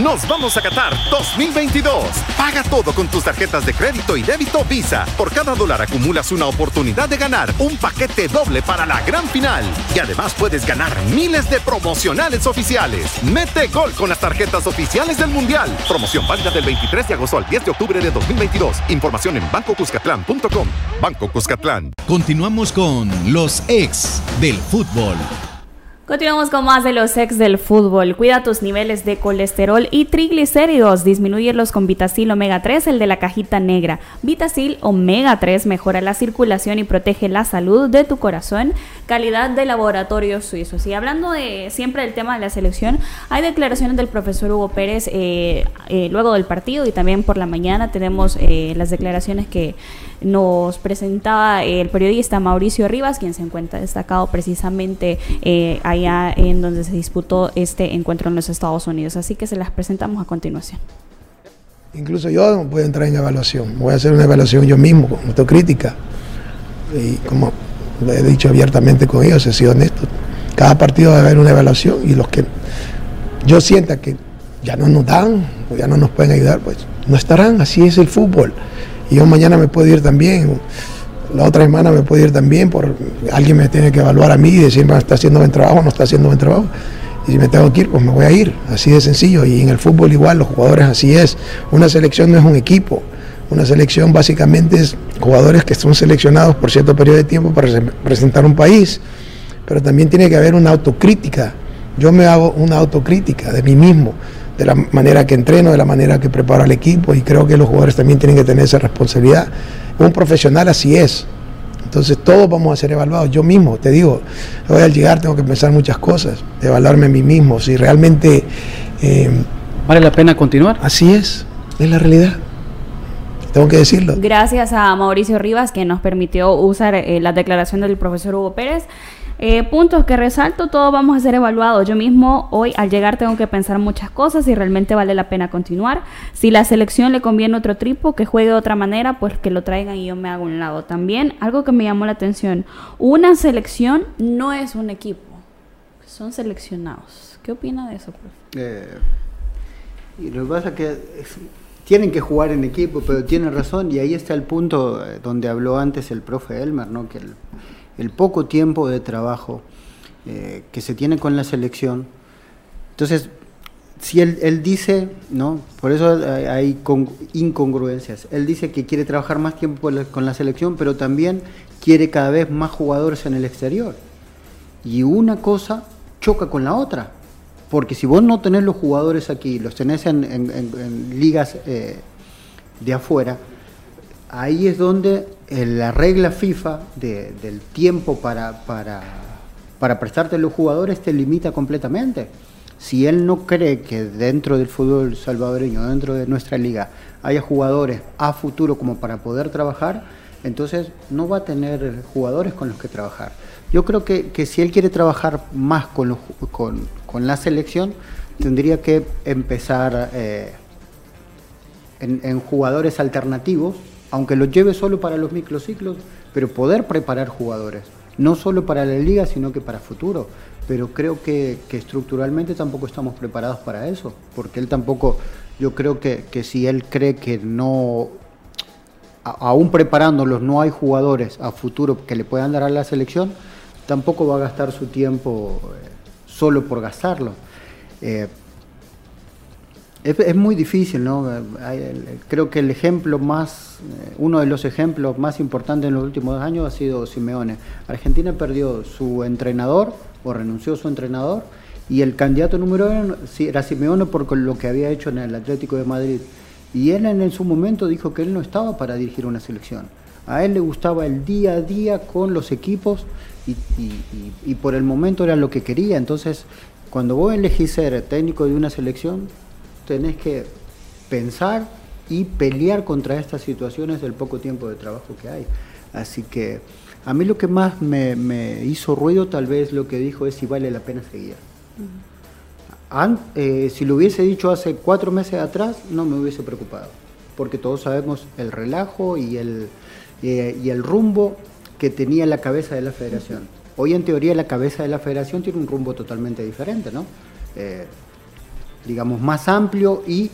nos vamos a Qatar 2022. Paga todo con tus tarjetas de crédito y débito Visa. Por cada dólar acumulas una oportunidad de ganar un paquete doble para la gran final. Y además puedes ganar miles de promocionales oficiales. Mete gol con las tarjetas oficiales del Mundial. Promoción válida del 23 de agosto al 10 de octubre de 2022. Información en bancocuscatlán.com. Banco Cuscatlán. Continuamos con los ex del fútbol. Continuamos con más de los ex del fútbol. Cuida tus niveles de colesterol y triglicéridos. Disminuyelos con Vitacil Omega 3, el de la cajita negra. Vitacil Omega 3 mejora la circulación y protege la salud de tu corazón. Calidad de laboratorios suizos. Y hablando de siempre del tema de la selección, hay declaraciones del profesor Hugo Pérez eh, eh, luego del partido y también por la mañana tenemos eh, las declaraciones que nos presentaba el periodista Mauricio Rivas, quien se encuentra destacado precisamente allá en donde se disputó este encuentro en los Estados Unidos. Así que se las presentamos a continuación. Incluso yo voy a entrar en evaluación, voy a hacer una evaluación yo mismo, con autocrítica. Y como lo he dicho abiertamente con ellos, he sido honesto. Cada partido a haber una evaluación y los que yo sienta que ya no nos dan o ya no nos pueden ayudar, pues no estarán, así es el fútbol. Y yo mañana me puedo ir también, la otra semana me puedo ir también, por alguien me tiene que evaluar a mí y decir, está haciendo buen trabajo, no está haciendo buen trabajo. Y si me tengo que ir, pues me voy a ir, así de sencillo. Y en el fútbol igual, los jugadores así es. Una selección no es un equipo. Una selección básicamente es jugadores que son seleccionados por cierto periodo de tiempo para representar un país, pero también tiene que haber una autocrítica. Yo me hago una autocrítica de mí mismo de la manera que entreno, de la manera que preparo al equipo y creo que los jugadores también tienen que tener esa responsabilidad. Un profesional así es. Entonces todos vamos a ser evaluados. Yo mismo, te digo, hoy al llegar tengo que pensar muchas cosas, evaluarme a mí mismo, si realmente... Eh, ¿Vale la pena continuar? Así es, es la realidad. Tengo que decirlo. Gracias a Mauricio Rivas que nos permitió usar eh, la declaración del profesor Hugo Pérez. Eh, puntos que resalto, todos vamos a ser evaluados. Yo mismo hoy al llegar tengo que pensar muchas cosas si realmente vale la pena continuar. Si la selección le conviene otro tripo, que juegue de otra manera, pues que lo traigan y yo me hago un lado. También algo que me llamó la atención, una selección no es un equipo, son seleccionados. ¿Qué opina de eso, profe? Eh, y lo que pasa es que tienen que jugar en equipo, pero tiene razón y ahí está el punto eh, donde habló antes el profe Elmer, ¿no? que el, poco tiempo de trabajo eh, que se tiene con la selección. Entonces, si él, él dice, ¿no? Por eso hay, incongruencias. Él dice que quiere trabajar más tiempo con la selección, pero también quiere cada vez más jugadores en el exterior. Y una cosa choca con la otra. Porque si vos no tenés los jugadores aquí, los tenés en, ligas eh, de afuera, ahí es donde eh, la regla FIFA del tiempo para, para, para prestarte a los jugadores te limita completamente. Si él no cree que dentro del fútbol salvadoreño, dentro de nuestra liga, haya jugadores a futuro como para poder trabajar, entonces no va a tener jugadores con los que trabajar. Yo creo que, que si él quiere trabajar más con, con, con, la selección, tendría que empezar eh, en, jugadores alternativos aunque lo lleve solo para los microciclos, pero poder preparar jugadores, no solo para la liga, sino que para futuro. Pero creo que, estructuralmente tampoco estamos preparados para eso, porque él tampoco, yo creo que, si él cree que no, aún preparándolos, no hay jugadores a futuro que le puedan dar a la selección, tampoco va a gastar su tiempo eh, solo por gastarlo. Eh, es, muy difícil, ¿no? creo que el ejemplo más, eh, uno de los ejemplos más importantes en los últimos años ha sido Simeone. Argentina perdió su entrenador o renunció su entrenador y el candidato número uno era Simeone por lo que había hecho en el Atlético de Madrid. Y él en su momento dijo que él no estaba para dirigir una selección. A él le gustaba el día a día con los equipos y, y por el momento era lo que quería. Entonces cuando vos elegís ser técnico de una selección, tenés que pensar y pelear contra estas situaciones del poco tiempo de trabajo que hay. Así que a mí lo que más me, me hizo ruido tal vez lo que dijo es si vale la pena seguir. eh, si lo hubiese dicho hace cuatro meses atrás, no me hubiese preocupado, porque todos sabemos el relajo y el, eh, y el rumbo que tenía la cabeza de la federación. Hoy en teoría la cabeza de la federación tiene un rumbo totalmente diferente, ¿no? Eh, digamos, más amplio y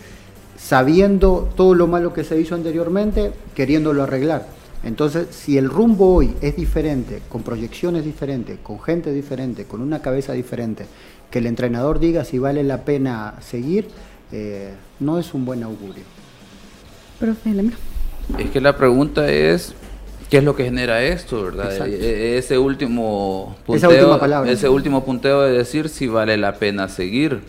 sabiendo todo lo malo que se hizo anteriormente, queriéndolo arreglar. Entonces, si el rumbo hoy es diferente, con proyecciones diferentes, con gente diferente, con una cabeza diferente, que el entrenador diga si vale la pena seguir, eh, no es un buen augurio. Profe, Es que la pregunta es, ¿qué es lo que genera esto, verdad? Exacto. E- Ese último Esa punteo, última palabra. ese último punteo de decir si vale la pena seguir,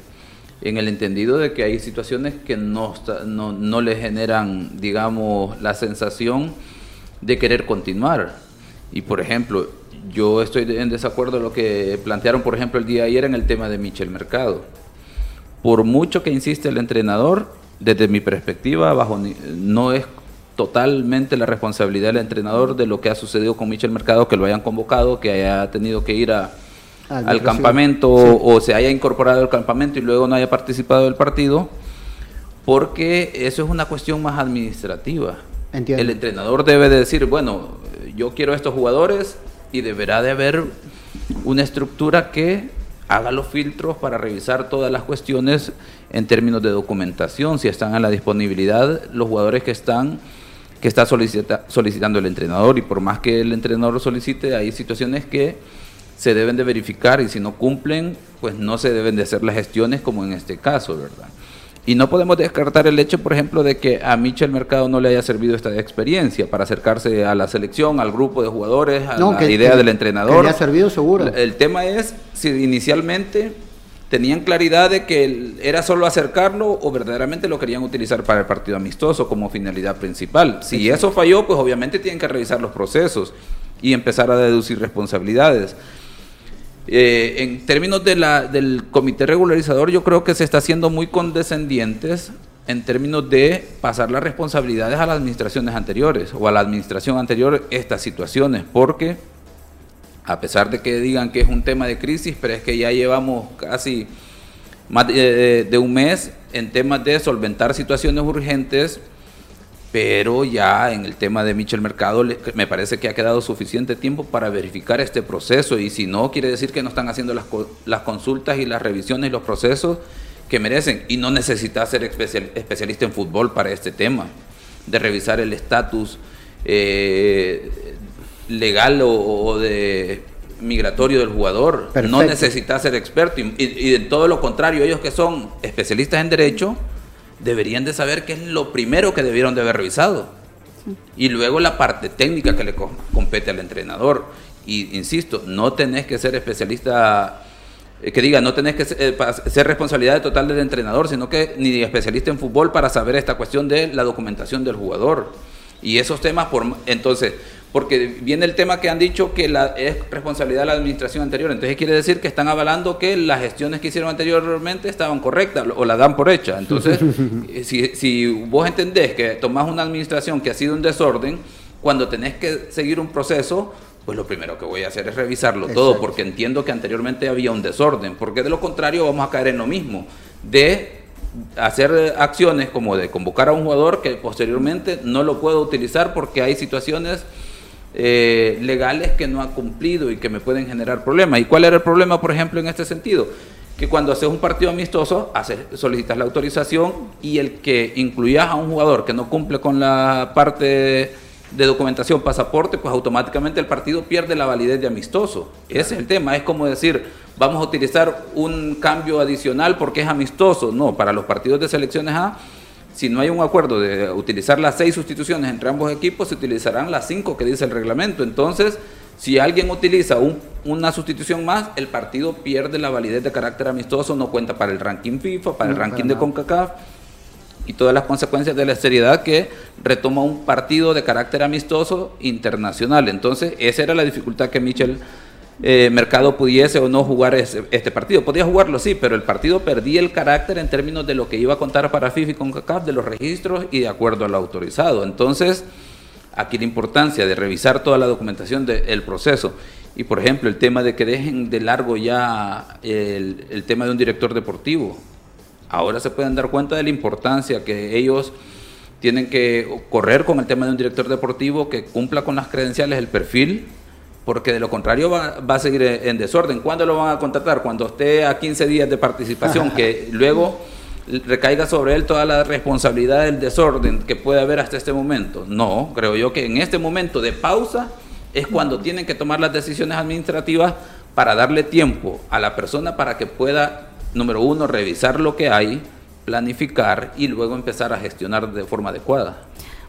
en el entendido de que hay situaciones que no, no, no le generan, digamos, la sensación de querer continuar. Y por ejemplo, yo estoy en desacuerdo de lo que plantearon, por ejemplo, el día de ayer en el tema de Michel Mercado. Por mucho que insiste el entrenador, desde mi perspectiva, bajo no es totalmente la responsabilidad del entrenador de lo que ha sucedido con Michel Mercado, que lo hayan convocado, que haya tenido que ir a, Al campamento o se haya incorporado al campamento y luego no haya participado del partido, porque eso es una cuestión más administrativa. Entiendo. El entrenador debe de decir, bueno, yo quiero estos jugadores y deberá de haber una estructura que haga los filtros para revisar todas las cuestiones en términos de documentación, si están a la disponibilidad los jugadores que están que está solicita- solicitando el entrenador y por más que el entrenador lo solicite, hay situaciones que se deben de verificar y si no cumplen, pues no se deben de hacer las gestiones como en este caso, ¿verdad? Y no podemos descartar el hecho, por ejemplo, de que a Michel Mercado no le haya servido esta experiencia para acercarse a la selección, al grupo de jugadores, a No, la que- idea que- del que entrenador. le ha servido seguro. El tema es si inicialmente tenían claridad de que era solo acercarlo o verdaderamente lo querían utilizar para el partido amistoso como finalidad principal. Si eso falló, pues obviamente tienen que revisar los procesos y empezar a deducir responsabilidades. Eh, en términos de la, del comité regularizador, yo creo que se está haciendo muy condescendientes en términos de pasar las responsabilidades a las administraciones anteriores o a la administración anterior estas situaciones, porque a pesar de que digan que es un tema de crisis, pero es que ya llevamos casi más de, un mes en temas de solventar situaciones urgentes, pero ya en el tema de Michel Mercado me parece que ha quedado suficiente tiempo para verificar este proceso. Y si no, quiere decir que no están haciendo las, las consultas y las revisiones y los procesos que merecen. Y no necesita ser especial- especialista en fútbol para este tema, de revisar el estatus eh, legal o, o de migratorio del jugador. No Perfecto. necesita ser experto y, y- y de todo lo contrario, ellos que son especialistas en derecho deberían de saber qué es lo primero que debieron de haber revisado. Y luego la parte técnica que le co- compete al entrenador. Y insisto, no tenés que ser especialista, eh, que diga, no tenés que ser, eh, para ser responsabilidad total del entrenador, sino que ni especialista en fútbol para saber esta cuestión de la documentación del jugador. Y esos temas, por, entonces, porque viene el tema que han dicho que la, es responsabilidad de la administración anterior. Entonces quiere decir que están avalando que las gestiones que hicieron anteriormente estaban correctas o la dan por hecha. Entonces, eh, si, si vos entendés que tomás una administración que ha sido un desorden, cuando tenés que seguir un proceso, pues lo primero que voy a hacer es revisarlo todo, porque entiendo que anteriormente había un desorden, porque de lo contrario vamos a caer en lo mismo, de hacer acciones como de convocar a un jugador que posteriormente no lo puedo utilizar porque hay situaciones eh, legales que no ha cumplido y que me pueden generar problemas. ¿Y cuál era el problema, por ejemplo, en este sentido? Que cuando haces un partido amistoso, haces, solicitas la autorización y el que incluyas a un jugador que no cumple con la parte de documentación, pasaporte, pues automáticamente el partido pierde la validez de amistoso. Ese es el tema. Es como decir, vamos a utilizar un cambio adicional porque es amistoso. No, para los partidos de selecciones A, si no hay un acuerdo de utilizar las seis sustituciones entre ambos equipos, se utilizarán las cinco que dice el reglamento. Entonces, si alguien utiliza un- una sustitución más, el partido pierde la validez de carácter amistoso, no cuenta para el ranking FIFA, para el ranking para de. CONCACAF y todas las consecuencias de la seriedad que retoma un partido de carácter amistoso internacional. Entonces, esa era la dificultad que Michel eh, Mercado pudiese o no jugar este partido. Podía jugarlo, sí, pero el partido perdía el carácter en términos de lo que iba a contar para FIFA y CONCACAF, de los registros y de acuerdo al autorizado. Entonces, aquí la importancia de revisar toda la documentación del proceso. Y, por ejemplo, el tema de que dejen de largo ya el tema de un director deportivo. Ahora se pueden dar cuenta de la importancia que ellos tienen que correr con el tema de un director deportivo que cumpla con las credenciales, el perfil porque de lo contrario va, a seguir en desorden. ¿Cuándo lo van a contratar? Cuando esté a 15 días de participación, que luego recaiga sobre él toda la responsabilidad del desorden que puede haber hasta este momento. No, creo yo que en este momento de pausa es cuando tienen que tomar las decisiones administrativas para darle tiempo a la persona para que pueda, número uno, revisar lo que hay, planificar y luego empezar a gestionar de forma adecuada.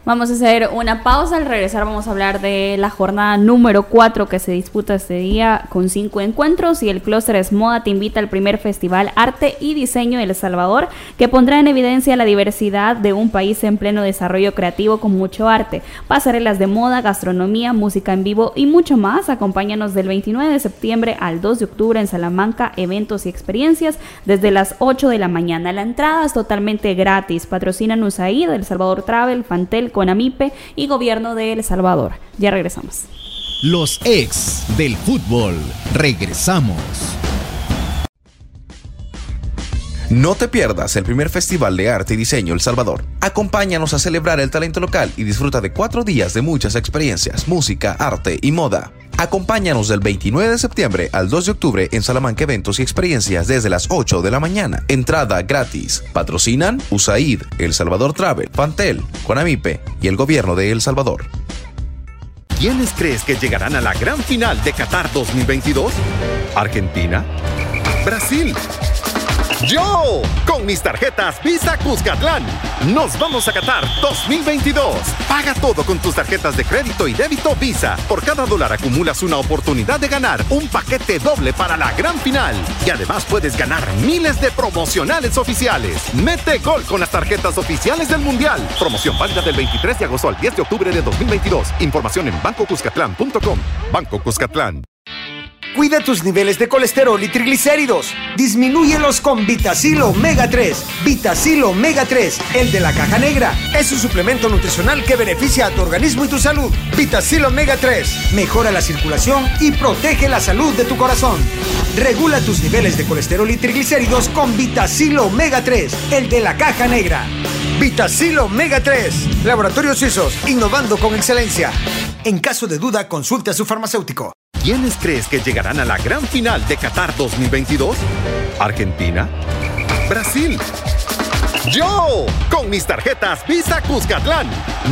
Vamos a hacer una pausa. Al regresar vamos a hablar de la jornada número 4 que se disputa este día con cinco encuentros y el Clústeres Moda te invita al primer festival Arte y Diseño de El Salvador que pondrá en evidencia la diversidad de un país en pleno desarrollo creativo con mucho arte, pasarelas de moda, gastronomía, música en vivo y mucho más. Acompáñanos del 29 de septiembre al 2 de octubre en Salamanca, eventos y experiencias desde las 8 de la mañana. La entrada es totalmente gratis. Patrocinan USAID, El Salvador Travel, Fantel, con Amipe y Gobierno de El Salvador. Ya regresamos. Los ex del fútbol. Regresamos. No te pierdas el primer Festival de Arte y Diseño El Salvador. Acompáñanos a celebrar el talento local y disfruta de cuatro días de muchas experiencias, música, arte y moda. Acompáñanos del 29 de septiembre al 2 de octubre en Salamanca Eventos y Experiencias desde las 8 de la mañana. Entrada gratis. Patrocinan USAID, El Salvador Travel, Fantel, Conamipe y el Gobierno de El Salvador. ¿Quiénes crees que llegarán a la gran final de Qatar 2022? ¿Argentina? ¿Brasil? Yo, con mis tarjetas Visa Cuscatlán, nos vamos a Qatar 2022. Paga todo con tus tarjetas de crédito y débito Visa. Por cada dólar acumulas una oportunidad de ganar un paquete doble para la gran final. Y además puedes ganar miles de promocionales oficiales. Mete gol con las tarjetas oficiales del Mundial. Promoción válida del 23 de agosto al 10 de octubre de 2022. Información en bancocuscatlán.com. Banco Cuscatlán. Cuida tus niveles de colesterol y triglicéridos. Disminúyelos con Vitacil Omega 3. Vitacil Omega 3, el de la caja negra. Es un suplemento nutricional que beneficia a tu organismo y tu salud. Vitacil Omega 3 mejora la circulación y protege la salud de tu corazón. Regula tus niveles de colesterol y triglicéridos con Vitacil Omega 3, el de la caja negra. Vitacil Omega 3. Laboratorios Suizos, innovando con excelencia. En caso de duda, consulte a su farmacéutico. ¿Quiénes crees que llegarán a la gran final de Qatar 2022? ¿Argentina? ¿Brasil? Yo, con mis tarjetas Visa Cuscatlán,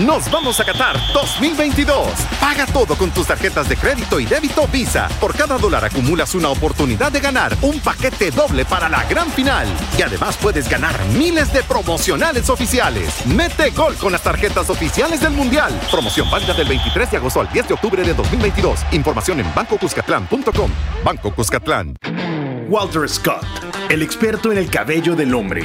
nos vamos a Qatar 2022. Paga todo con tus tarjetas de crédito y débito Visa. Por cada dólar acumulas una oportunidad de ganar un paquete doble para la gran final. Y además puedes ganar miles de promocionales oficiales. Mete gol con las tarjetas oficiales del Mundial. Promoción válida del 23 de agosto al 10 de octubre de 2022. Información en bancocuscatlán.com. Banco Cuscatlán. Walter Scott, el experto en el cabello del hombre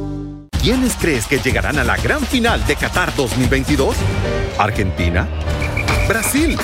¿Quiénes crees que llegarán a la gran final de Qatar 2022? ¿Argentina? ¿Brasil?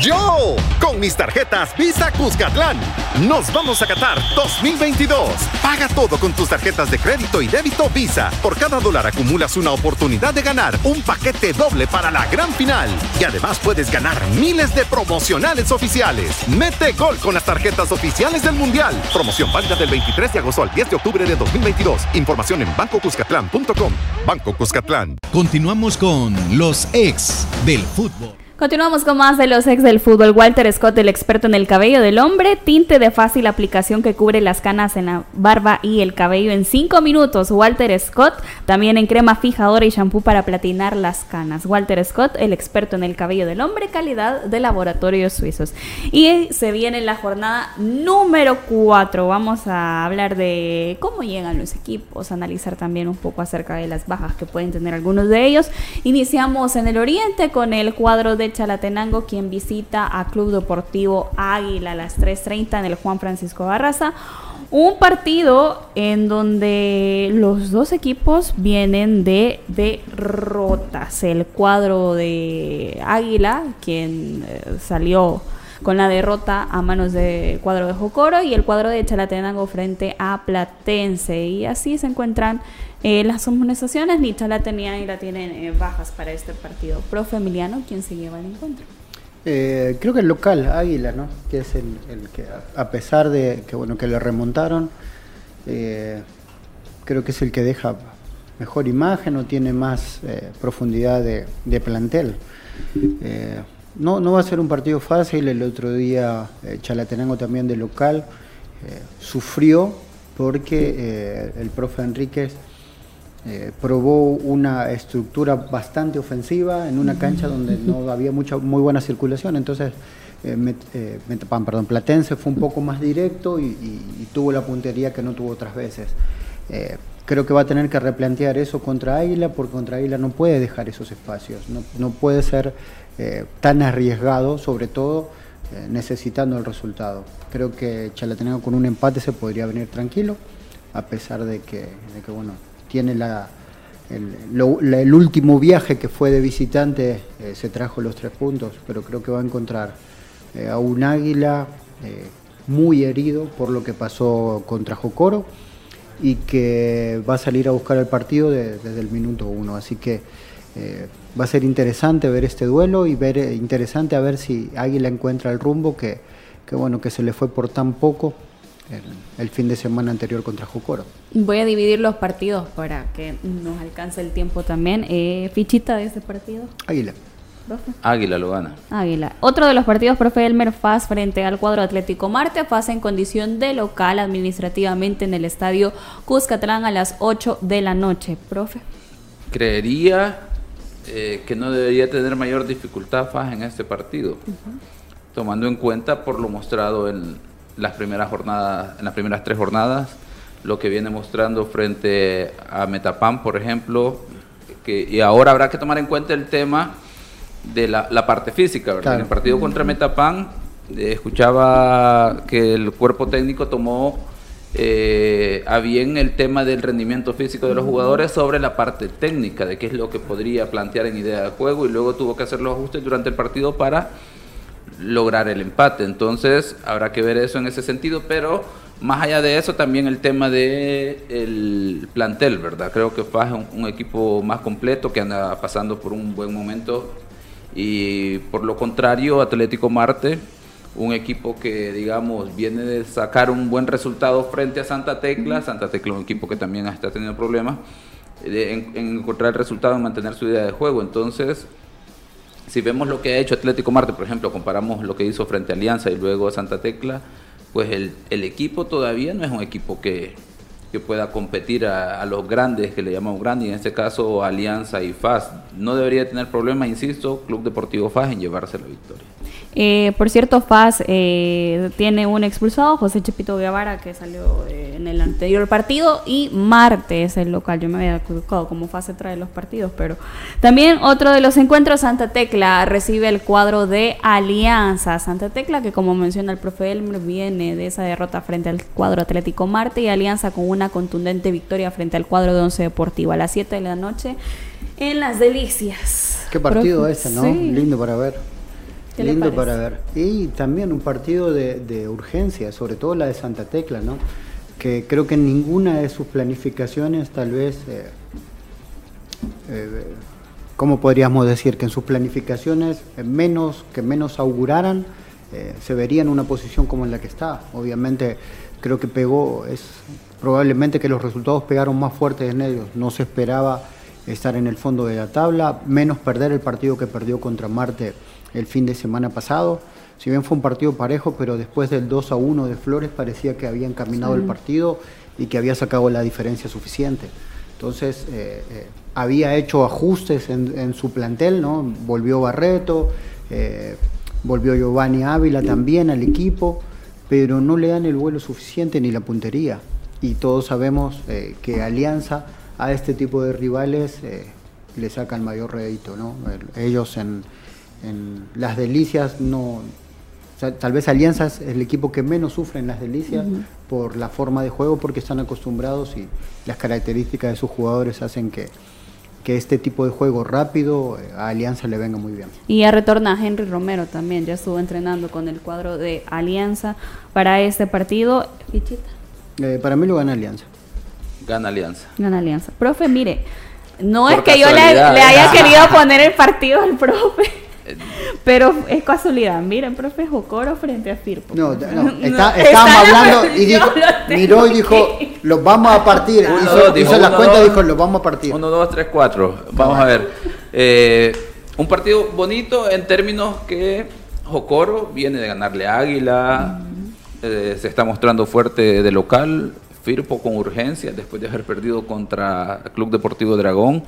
Yo, con mis tarjetas Visa Cuscatlán, nos vamos a Qatar 2022. Paga todo con tus tarjetas de crédito y débito Visa. Por cada dólar acumulas una oportunidad de ganar un paquete doble para la gran final. Y además puedes ganar miles de promocionales oficiales. Mete gol con las tarjetas oficiales del Mundial. Promoción válida del 23 de agosto al 10 de octubre de 2022. Información en bancocuscatlán.com. Banco Cuscatlán. Continuamos con los ex del fútbol. Continuamos con más de los ex del fútbol. Walter Scott, el experto en el cabello del hombre, tinte de fácil aplicación que cubre las canas en la barba y el cabello en 5 minutos. Walter Scott, también en crema fijadora y shampoo para platinar las canas. Walter Scott, el experto en el cabello del hombre, calidad de laboratorios suizos. Y se viene la jornada número 4. Vamos a hablar de cómo llegan los equipos, analizar también un poco acerca de las bajas que pueden tener algunos de ellos. Iniciamos en el oriente con el cuadro de Chalatenango, quien visita a Club Deportivo Águila a las 3.30 en el Juan Francisco Barraza. Un partido en donde los dos equipos vienen de derrotas. El cuadro de Águila, quien eh, salió con la derrota a manos del cuadro de Jocoro y el cuadro de Chalatenango frente a Platense. Y así se encuentran eh, las organizaciones. Ni Chalatenango ni Águila tienen eh, bajas para este partido. Profe Emiliano, ¿quién se lleva el encuentro? Eh, creo que el local, Águila, ¿no? Que es el, que, a pesar de que bueno que le remontaron, eh, creo que es el que deja mejor imagen o tiene más profundidad de, de plantel. No, no va a ser un partido fácil. El otro día Chalatenango también de local sufrió porque el profe Enríquez eh, probó una estructura bastante ofensiva en una cancha donde no había mucha muy buena circulación. Entonces, eh, Met- eh, Metapan, perdón, Platense fue un poco más directo y, y- y tuvo la puntería que no tuvo otras veces. Eh, creo que va a tener que replantear eso contra Águila, porque contra Águila no puede dejar esos espacios, no, no puede ser eh, tan arriesgado, sobre todo eh, necesitando el resultado. Creo que Chalatenango con un empate se podría venir tranquilo, a pesar de que, de que, bueno, tiene el, último viaje que fue de visitante, eh, se trajo los tres puntos, pero creo que va a encontrar eh, a un águila eh, muy herido por lo que pasó contra Jocoro y que va a salir a buscar el partido de- desde el minuto uno. Así que va a ser interesante ver este duelo y ver interesante a ver si Águila encuentra el rumbo que bueno que se le fue por tan poco el, el fin de semana anterior contra Jocoro. Voy a dividir los partidos para que nos alcance el tiempo también. Eh, fichita de este partido. Águila. profe. Águila lo gana. Águila. Otro de los partidos, profe Elmer Faz frente al cuadro Atlético Marte, Faz en condición de local administrativamente en el estadio Cuscatlán a las 8 de la noche. Profe. Creería eh, que no debería tener mayor dificultad Faz en este partido, tomando en cuenta por lo mostrado en las primeras jornadas, en las primeras tres jornadas, lo que viene mostrando frente a Metapán, por ejemplo, que, y ahora habrá que tomar en cuenta el tema de la, la parte física, ¿verdad? Claro. En el partido contra Metapán eh, escuchaba que el cuerpo técnico tomó eh, a bien el tema del rendimiento físico de los jugadores sobre la parte técnica, de qué es lo que podría plantear en idea de juego y luego tuvo que hacer los ajustes durante el partido para lograr el empate. Entonces habrá que ver eso en ese sentido, pero más allá de eso también el tema de el plantel, ¿verdad? Creo que FAS es un, un equipo más completo que anda pasando por un buen momento y por lo contrario Atlético Marte un equipo que digamos viene de sacar un buen resultado frente a Santa Tecla, Santa Tecla es un equipo que también está teniendo problemas en, en encontrar el resultado, en mantener su idea de juego, entonces si vemos lo que ha hecho Atlético Marte, por ejemplo, comparamos lo que hizo frente a Alianza y luego a Santa Tecla, pues el, el equipo todavía no es un equipo que, que pueda competir a, los grandes, que le llamamos grandes, en este caso Alianza y FAS. No debería tener problemas, insisto, Club Deportivo FAS en llevarse la victoria. Eh, por cierto, Faz eh, tiene un expulsado, José Chepito Guevara, que salió eh, en el anterior partido, y Marte es el local. Yo me había equivocado como Faz se trae los partidos, pero también otro de los encuentros, Santa Tecla recibe el cuadro de Alianza. Santa Tecla, que como menciona el profe Elmer, viene de esa derrota frente al cuadro Atlético Marte y Alianza con una contundente victoria frente al cuadro de Once Deportivo a las 7 de la noche en Las Delicias. Qué partido este, ¿no? sí. Lindo para ver. ¿Qué le Lindo para ver. Y también un partido de, de urgencia, sobre todo la de Santa Tecla, ¿no? Que creo que en ninguna de sus planificaciones, tal vez, eh, eh, ¿cómo podríamos decir? Que en sus planificaciones eh, menos, que menos auguraran, eh, se vería en una posición como en la que está. Obviamente, creo que pegó, es probablemente que los resultados pegaron más fuertes en ellos. No se esperaba estar en el fondo de la tabla, menos perder el partido que perdió contra Marte el fin de semana pasado. Si bien fue un partido parejo, pero después del 2 a 1 de Flores parecía que había encaminado el partido y que había sacado la diferencia suficiente. Entonces, eh, eh, había hecho ajustes en, su plantel, ¿no? Volvió Barreto, eh, volvió Giovanni Ávila también al equipo, pero no le dan el vuelo suficiente ni la puntería. Y todos sabemos que Alianza a este tipo de rivales le sacan mayor rédito, ¿no? Ellos en, en las delicias no, tal vez Alianza es el equipo que menos sufre en las delicias por la forma de juego, porque están acostumbrados y las características de sus jugadores hacen que, que este tipo de juego rápido eh, a Alianza le venga muy bien. Y ya retorna Henry Romero también, ya estuvo entrenando con el cuadro de Alianza para este partido. Eh, para mí lo gana Alianza. Gana Alianza. Gana Alianza. Profe, mire, no es que yo le, haya querido poner el partido al profe. Pero es casualidad, miren, profe Jocoro frente a Firpo. No, no, estábamos hablando y dijo, miró y dijo, los vamos a partir. Uno, hizo, dos, hizo la cuenta y dijo, los vamos a partir. Uno, dos, tres, cuatro. Vamos a ver. Eh, un partido bonito en términos que Jocoro viene de ganarle a Águila, eh, se está mostrando fuerte de local, Firpo con urgencia después de haber perdido contra el Club Deportivo Dragón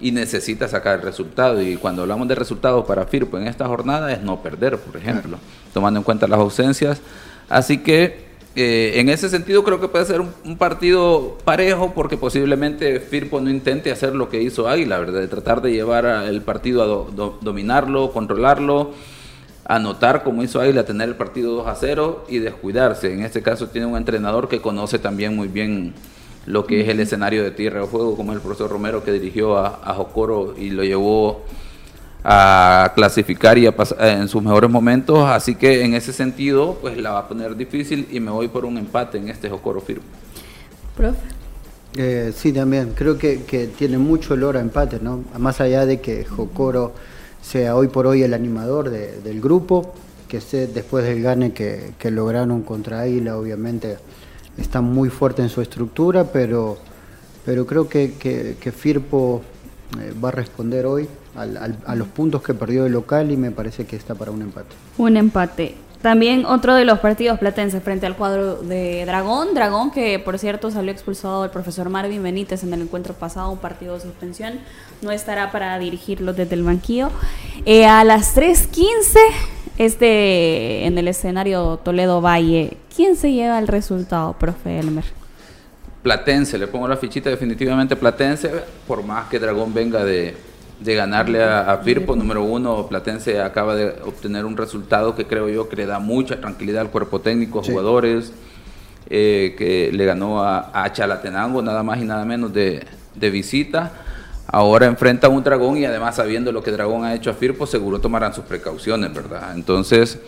y necesita sacar el resultado. Y cuando hablamos de resultados para Firpo en esta jornada es no perder, por ejemplo, tomando en cuenta las ausencias. Así que eh, en ese sentido creo que puede ser un, partido parejo porque posiblemente Firpo no intente hacer lo que hizo Águila, ¿verdad? De tratar de llevar el partido a dominarlo, controlarlo, anotar como hizo Águila, tener el partido 2 a 0 y descuidarse. En este caso tiene un entrenador que conoce también muy bien lo que es el escenario de tierra de juego, como el profesor Romero que dirigió a, a Jocoro y lo llevó a clasificar y a pasar en sus mejores momentos, así que en ese sentido pues la va a poner difícil y me voy por un empate en este Jocoro firme. Profe. Eh, sí, también, creo que, tiene mucho olor a empate, ¿no? Más allá de que Jocoro sea hoy por hoy el animador del grupo, que sé después del gane que, lograron contra Águila, obviamente está muy fuerte en su estructura, pero, pero creo que, Firpo eh, va a responder hoy a los puntos que perdió el local y me parece que está para un empate. Un empate. También otro de los partidos platenses frente al cuadro de Dragón. Dragón que por cierto salió expulsado el profesor Marvin Benítez en el encuentro pasado, un partido de suspensión. No estará para dirigirlo desde el banquillo. Eh, a las 3.15 este en el escenario Toledo Valle, ¿quién se lleva el resultado, profe Elmer? Platense, le pongo la fichita definitivamente Platense, por más que Dragón venga de, ganarle a, Firpo, número uno, Platense acaba de obtener un resultado que creo yo que le da mucha tranquilidad al cuerpo técnico, jugadores, eh, que le ganó a, Chalatenango nada más y nada menos de, de visita ahora enfrenta a un dragón y además sabiendo lo que Dragón ha hecho a Firpo, seguro tomarán sus precauciones, ¿verdad? Entonces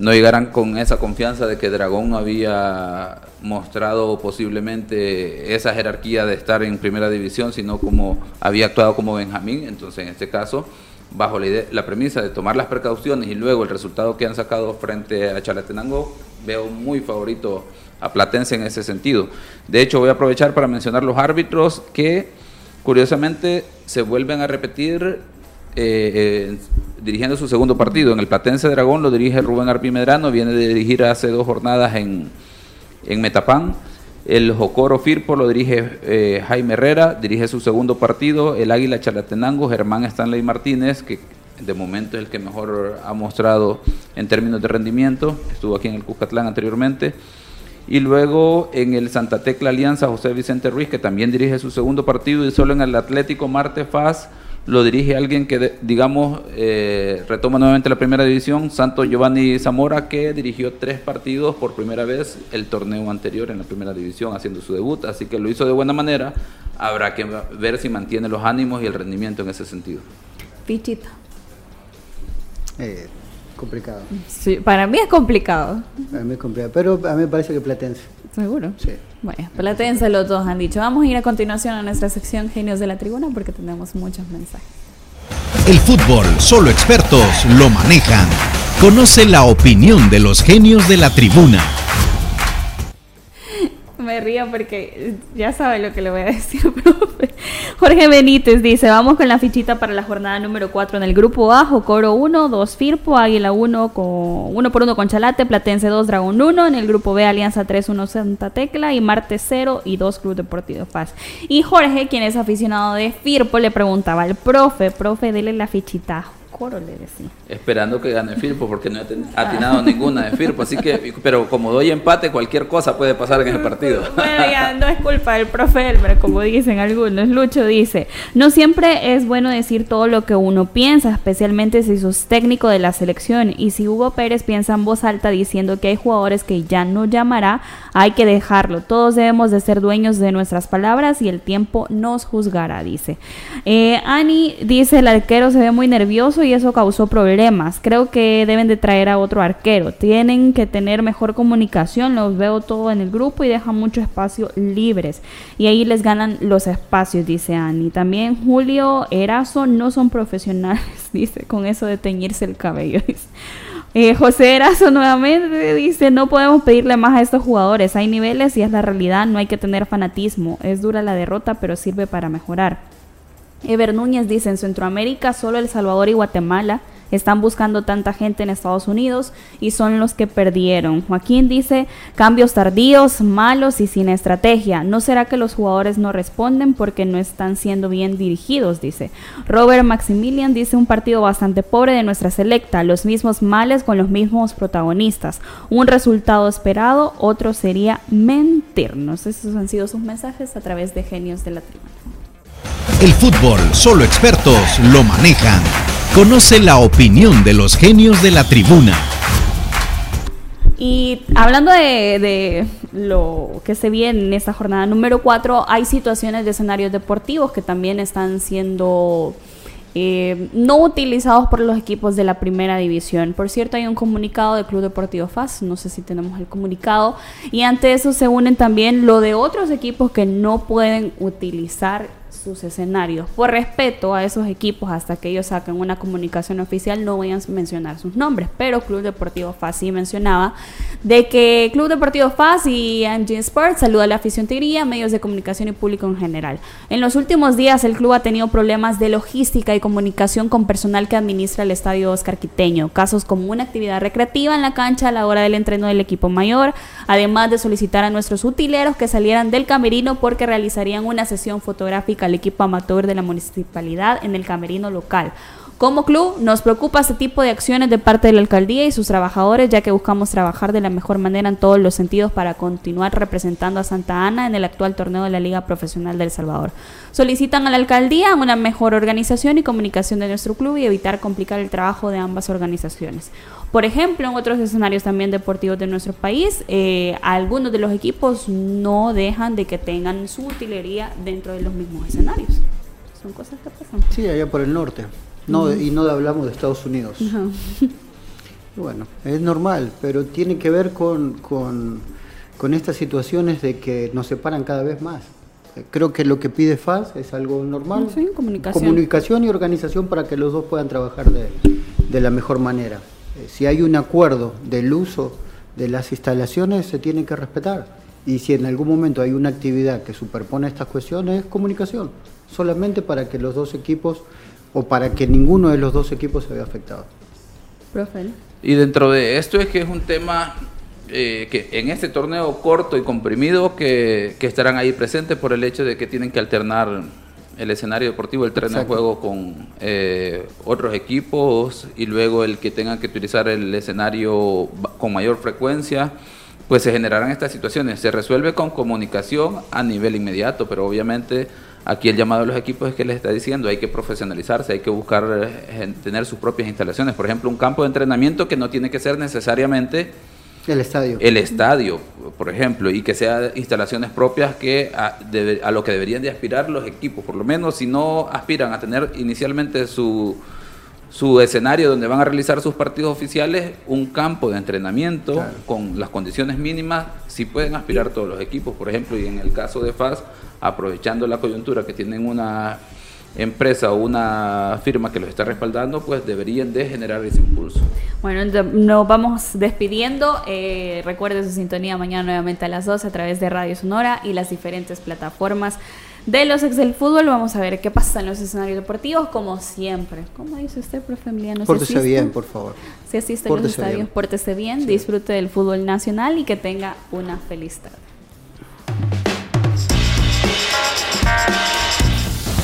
no llegarán con esa confianza de que Dragón había mostrado posiblemente esa jerarquía de estar en primera división, sino como había actuado como Benjamín. Entonces, en este caso, bajo la, la premisa de tomar las precauciones y luego el resultado que han sacado frente a Chalatenango, veo muy favorito a Platense en ese sentido. De hecho, voy a aprovechar para mencionar los árbitros que Curiosamente, se vuelven a repetir eh, eh, dirigiendo su segundo partido. En el Platense Dragón lo dirige Rubén Arpí Medrano, viene de dirigir hace dos jornadas en, en Metapán. El Jocoro Firpo lo dirige eh, Jaime Herrera, dirige su segundo partido. El Águila Chalatenango, Germán Stanley Martínez, que de momento es el que mejor ha mostrado en términos de rendimiento. Estuvo aquí en el Cuscatlán anteriormente. Y luego en el Santa Tecla Alianza, José Vicente Ruiz, que también dirige su segundo partido, y solo en el Atlético Marte Faz lo dirige alguien que, digamos, eh, retoma nuevamente la primera división, Santo Giovanni Zamora, que dirigió tres partidos por primera vez el torneo anterior en la primera división, haciendo su debut, así que lo hizo de buena manera. Habrá que ver si mantiene los ánimos y el rendimiento en ese sentido. Pichita. Eh, complicado. Sí, para mí es complicado. Para mí es complicado, pero a mí me parece que Platense. ¿Seguro? Sí. Bueno, Platense los dos han dicho. Vamos a ir a continuación a nuestra sección Genios de la Tribuna porque tenemos muchos mensajes. El fútbol, solo expertos lo manejan. Conoce la opinión de los genios de la tribuna. Me río porque ya sabe lo que le voy a decir, profe. Jorge Benítez dice, vamos con la fichita para la jornada número 4 en el grupo A, Coro 1, 2 Firpo, Águila 1 con 1 por 1 con Chalate, Platense 2, Dragón 1, en el grupo B Alianza 3, 1 Santa Tecla y Marte 0 y 2 Club Deportivo Paz. Y Jorge, quien es aficionado de Firpo, le preguntaba al profe, profe, dele la fichita le decía. Esperando que gane Firpo, porque no ha atinado ninguna de Firpo. Así que, pero como doy empate, cualquier cosa puede pasar en el partido. Bueno, ya no es culpa del profe Elmer, como dicen algunos. Lucho dice: No siempre es bueno decir todo lo que uno piensa, especialmente si sos técnico de la selección. Y si Hugo Pérez piensa en voz alta diciendo que hay jugadores que ya no llamará, hay que dejarlo. Todos debemos de ser dueños de nuestras palabras y el tiempo nos juzgará, dice. Eh, Ani dice: El arquero se ve muy nervioso y eso causó problemas. Creo que deben de traer a otro arquero. Tienen que tener mejor comunicación. Los veo todo en el grupo y dejan mucho espacio libres. Y ahí les ganan los espacios, dice Ani. También Julio Erazo no son profesionales, dice, con eso de teñirse el cabello. Eh, José Erazo nuevamente dice, no podemos pedirle más a estos jugadores, hay niveles y es la realidad, no hay que tener fanatismo, es dura la derrota, pero sirve para mejorar. Ever Núñez dice, en Centroamérica solo El Salvador y Guatemala están buscando tanta gente en Estados Unidos y son los que perdieron. Joaquín dice, cambios tardíos, malos y sin estrategia. ¿No será que los jugadores no responden porque no están siendo bien dirigidos? Dice. Robert Maximilian dice, un partido bastante pobre de nuestra selecta, los mismos males con los mismos protagonistas. Un resultado esperado, otro sería mentirnos. Esos han sido sus mensajes a través de Genios de la Tribuna. El fútbol, solo expertos lo manejan. Conoce la opinión de los genios de la tribuna. Y hablando de, lo que se viene en esta jornada número 4, hay situaciones de escenarios deportivos que también están siendo eh, no utilizados por los equipos de la primera división. Por cierto, hay un comunicado del Club Deportivo FAS, no sé si tenemos el comunicado, y ante eso se unen también lo de otros equipos que no pueden utilizar sus escenarios. Por respeto a esos equipos, hasta que ellos saquen una comunicación oficial, no voy a mencionar sus nombres, pero Club Deportivo FAS sí mencionaba de que Club Deportivo FAS y Engine Sports saluda a la afición tigría, medios de comunicación y público en general. En los últimos días el club ha tenido problemas de logística y comunicación con personal que administra el estadio Oscar Quiteño, casos como una actividad recreativa en la cancha a la hora del entreno del equipo mayor, además de solicitar a nuestros utileros que salieran del camerino porque realizarían una sesión fotográfica al equipo amateur de la municipalidad en el camerino local. Como club nos preocupa este tipo de acciones de parte de la alcaldía y sus trabajadores ya que buscamos trabajar de la mejor manera en todos los sentidos para continuar representando a Santa Ana en el actual torneo de la Liga Profesional del Salvador. Solicitan a la alcaldía una mejor organización y comunicación de nuestro club y evitar complicar el trabajo de ambas organizaciones. Por ejemplo, en otros escenarios también deportivos de nuestro país, eh, algunos de los equipos no dejan de que tengan su utilería dentro de los mismos escenarios. Son cosas que pasan. Sí, allá por el norte. No, Y no hablamos de Estados Unidos. Bueno, es normal, pero tiene que ver con, con, estas situaciones de que nos separan cada vez más. Creo que lo que pide FAS es algo normal. Sí, comunicación. Comunicación y organización para que los dos puedan trabajar de, de la mejor manera. Si hay un acuerdo del uso de las instalaciones, se tiene que respetar. Y si en algún momento hay una actividad que superpone estas cuestiones, es comunicación. Solamente para que los dos equipos o para que ninguno de los dos equipos se vea afectado. Profe. Y dentro de esto es que es un tema eh, que en este torneo corto y comprimido que, estarán ahí presentes por el hecho de que tienen que alternar el escenario deportivo, el terreno de juego con eh, otros equipos y luego el que tengan que utilizar el escenario con mayor frecuencia, pues se generarán estas situaciones. Se resuelve con comunicación a nivel inmediato, pero obviamente Aquí el llamado de los equipos es que les está diciendo, hay que profesionalizarse, hay que buscar eh, tener sus propias instalaciones. Por ejemplo, un campo de entrenamiento que no tiene que ser necesariamente el estadio. El estadio, por ejemplo, y que sea instalaciones propias que a, a, lo que deberían de aspirar los equipos, por lo menos si no aspiran a tener inicialmente su, su escenario donde van a realizar sus partidos oficiales, un campo de entrenamiento con las condiciones mínimas, si pueden aspirar todos los equipos, por ejemplo, y en el caso de FAS, aprovechando la coyuntura que tienen una empresa o una firma que los está respaldando, pues deberían de generar ese impulso. Bueno, nos vamos despidiendo. Eh, recuerde su sintonía mañana nuevamente a las 12 a través de Radio Sonora y las diferentes plataformas de los ex del fútbol. Vamos a ver qué pasa en los escenarios deportivos, como siempre. ¿Cómo dice usted, profe Emiliano? Pórtese bien, por favor. Si asiste a los estadios, pórtese bien, disfrute del fútbol nacional y que tenga una feliz tarde.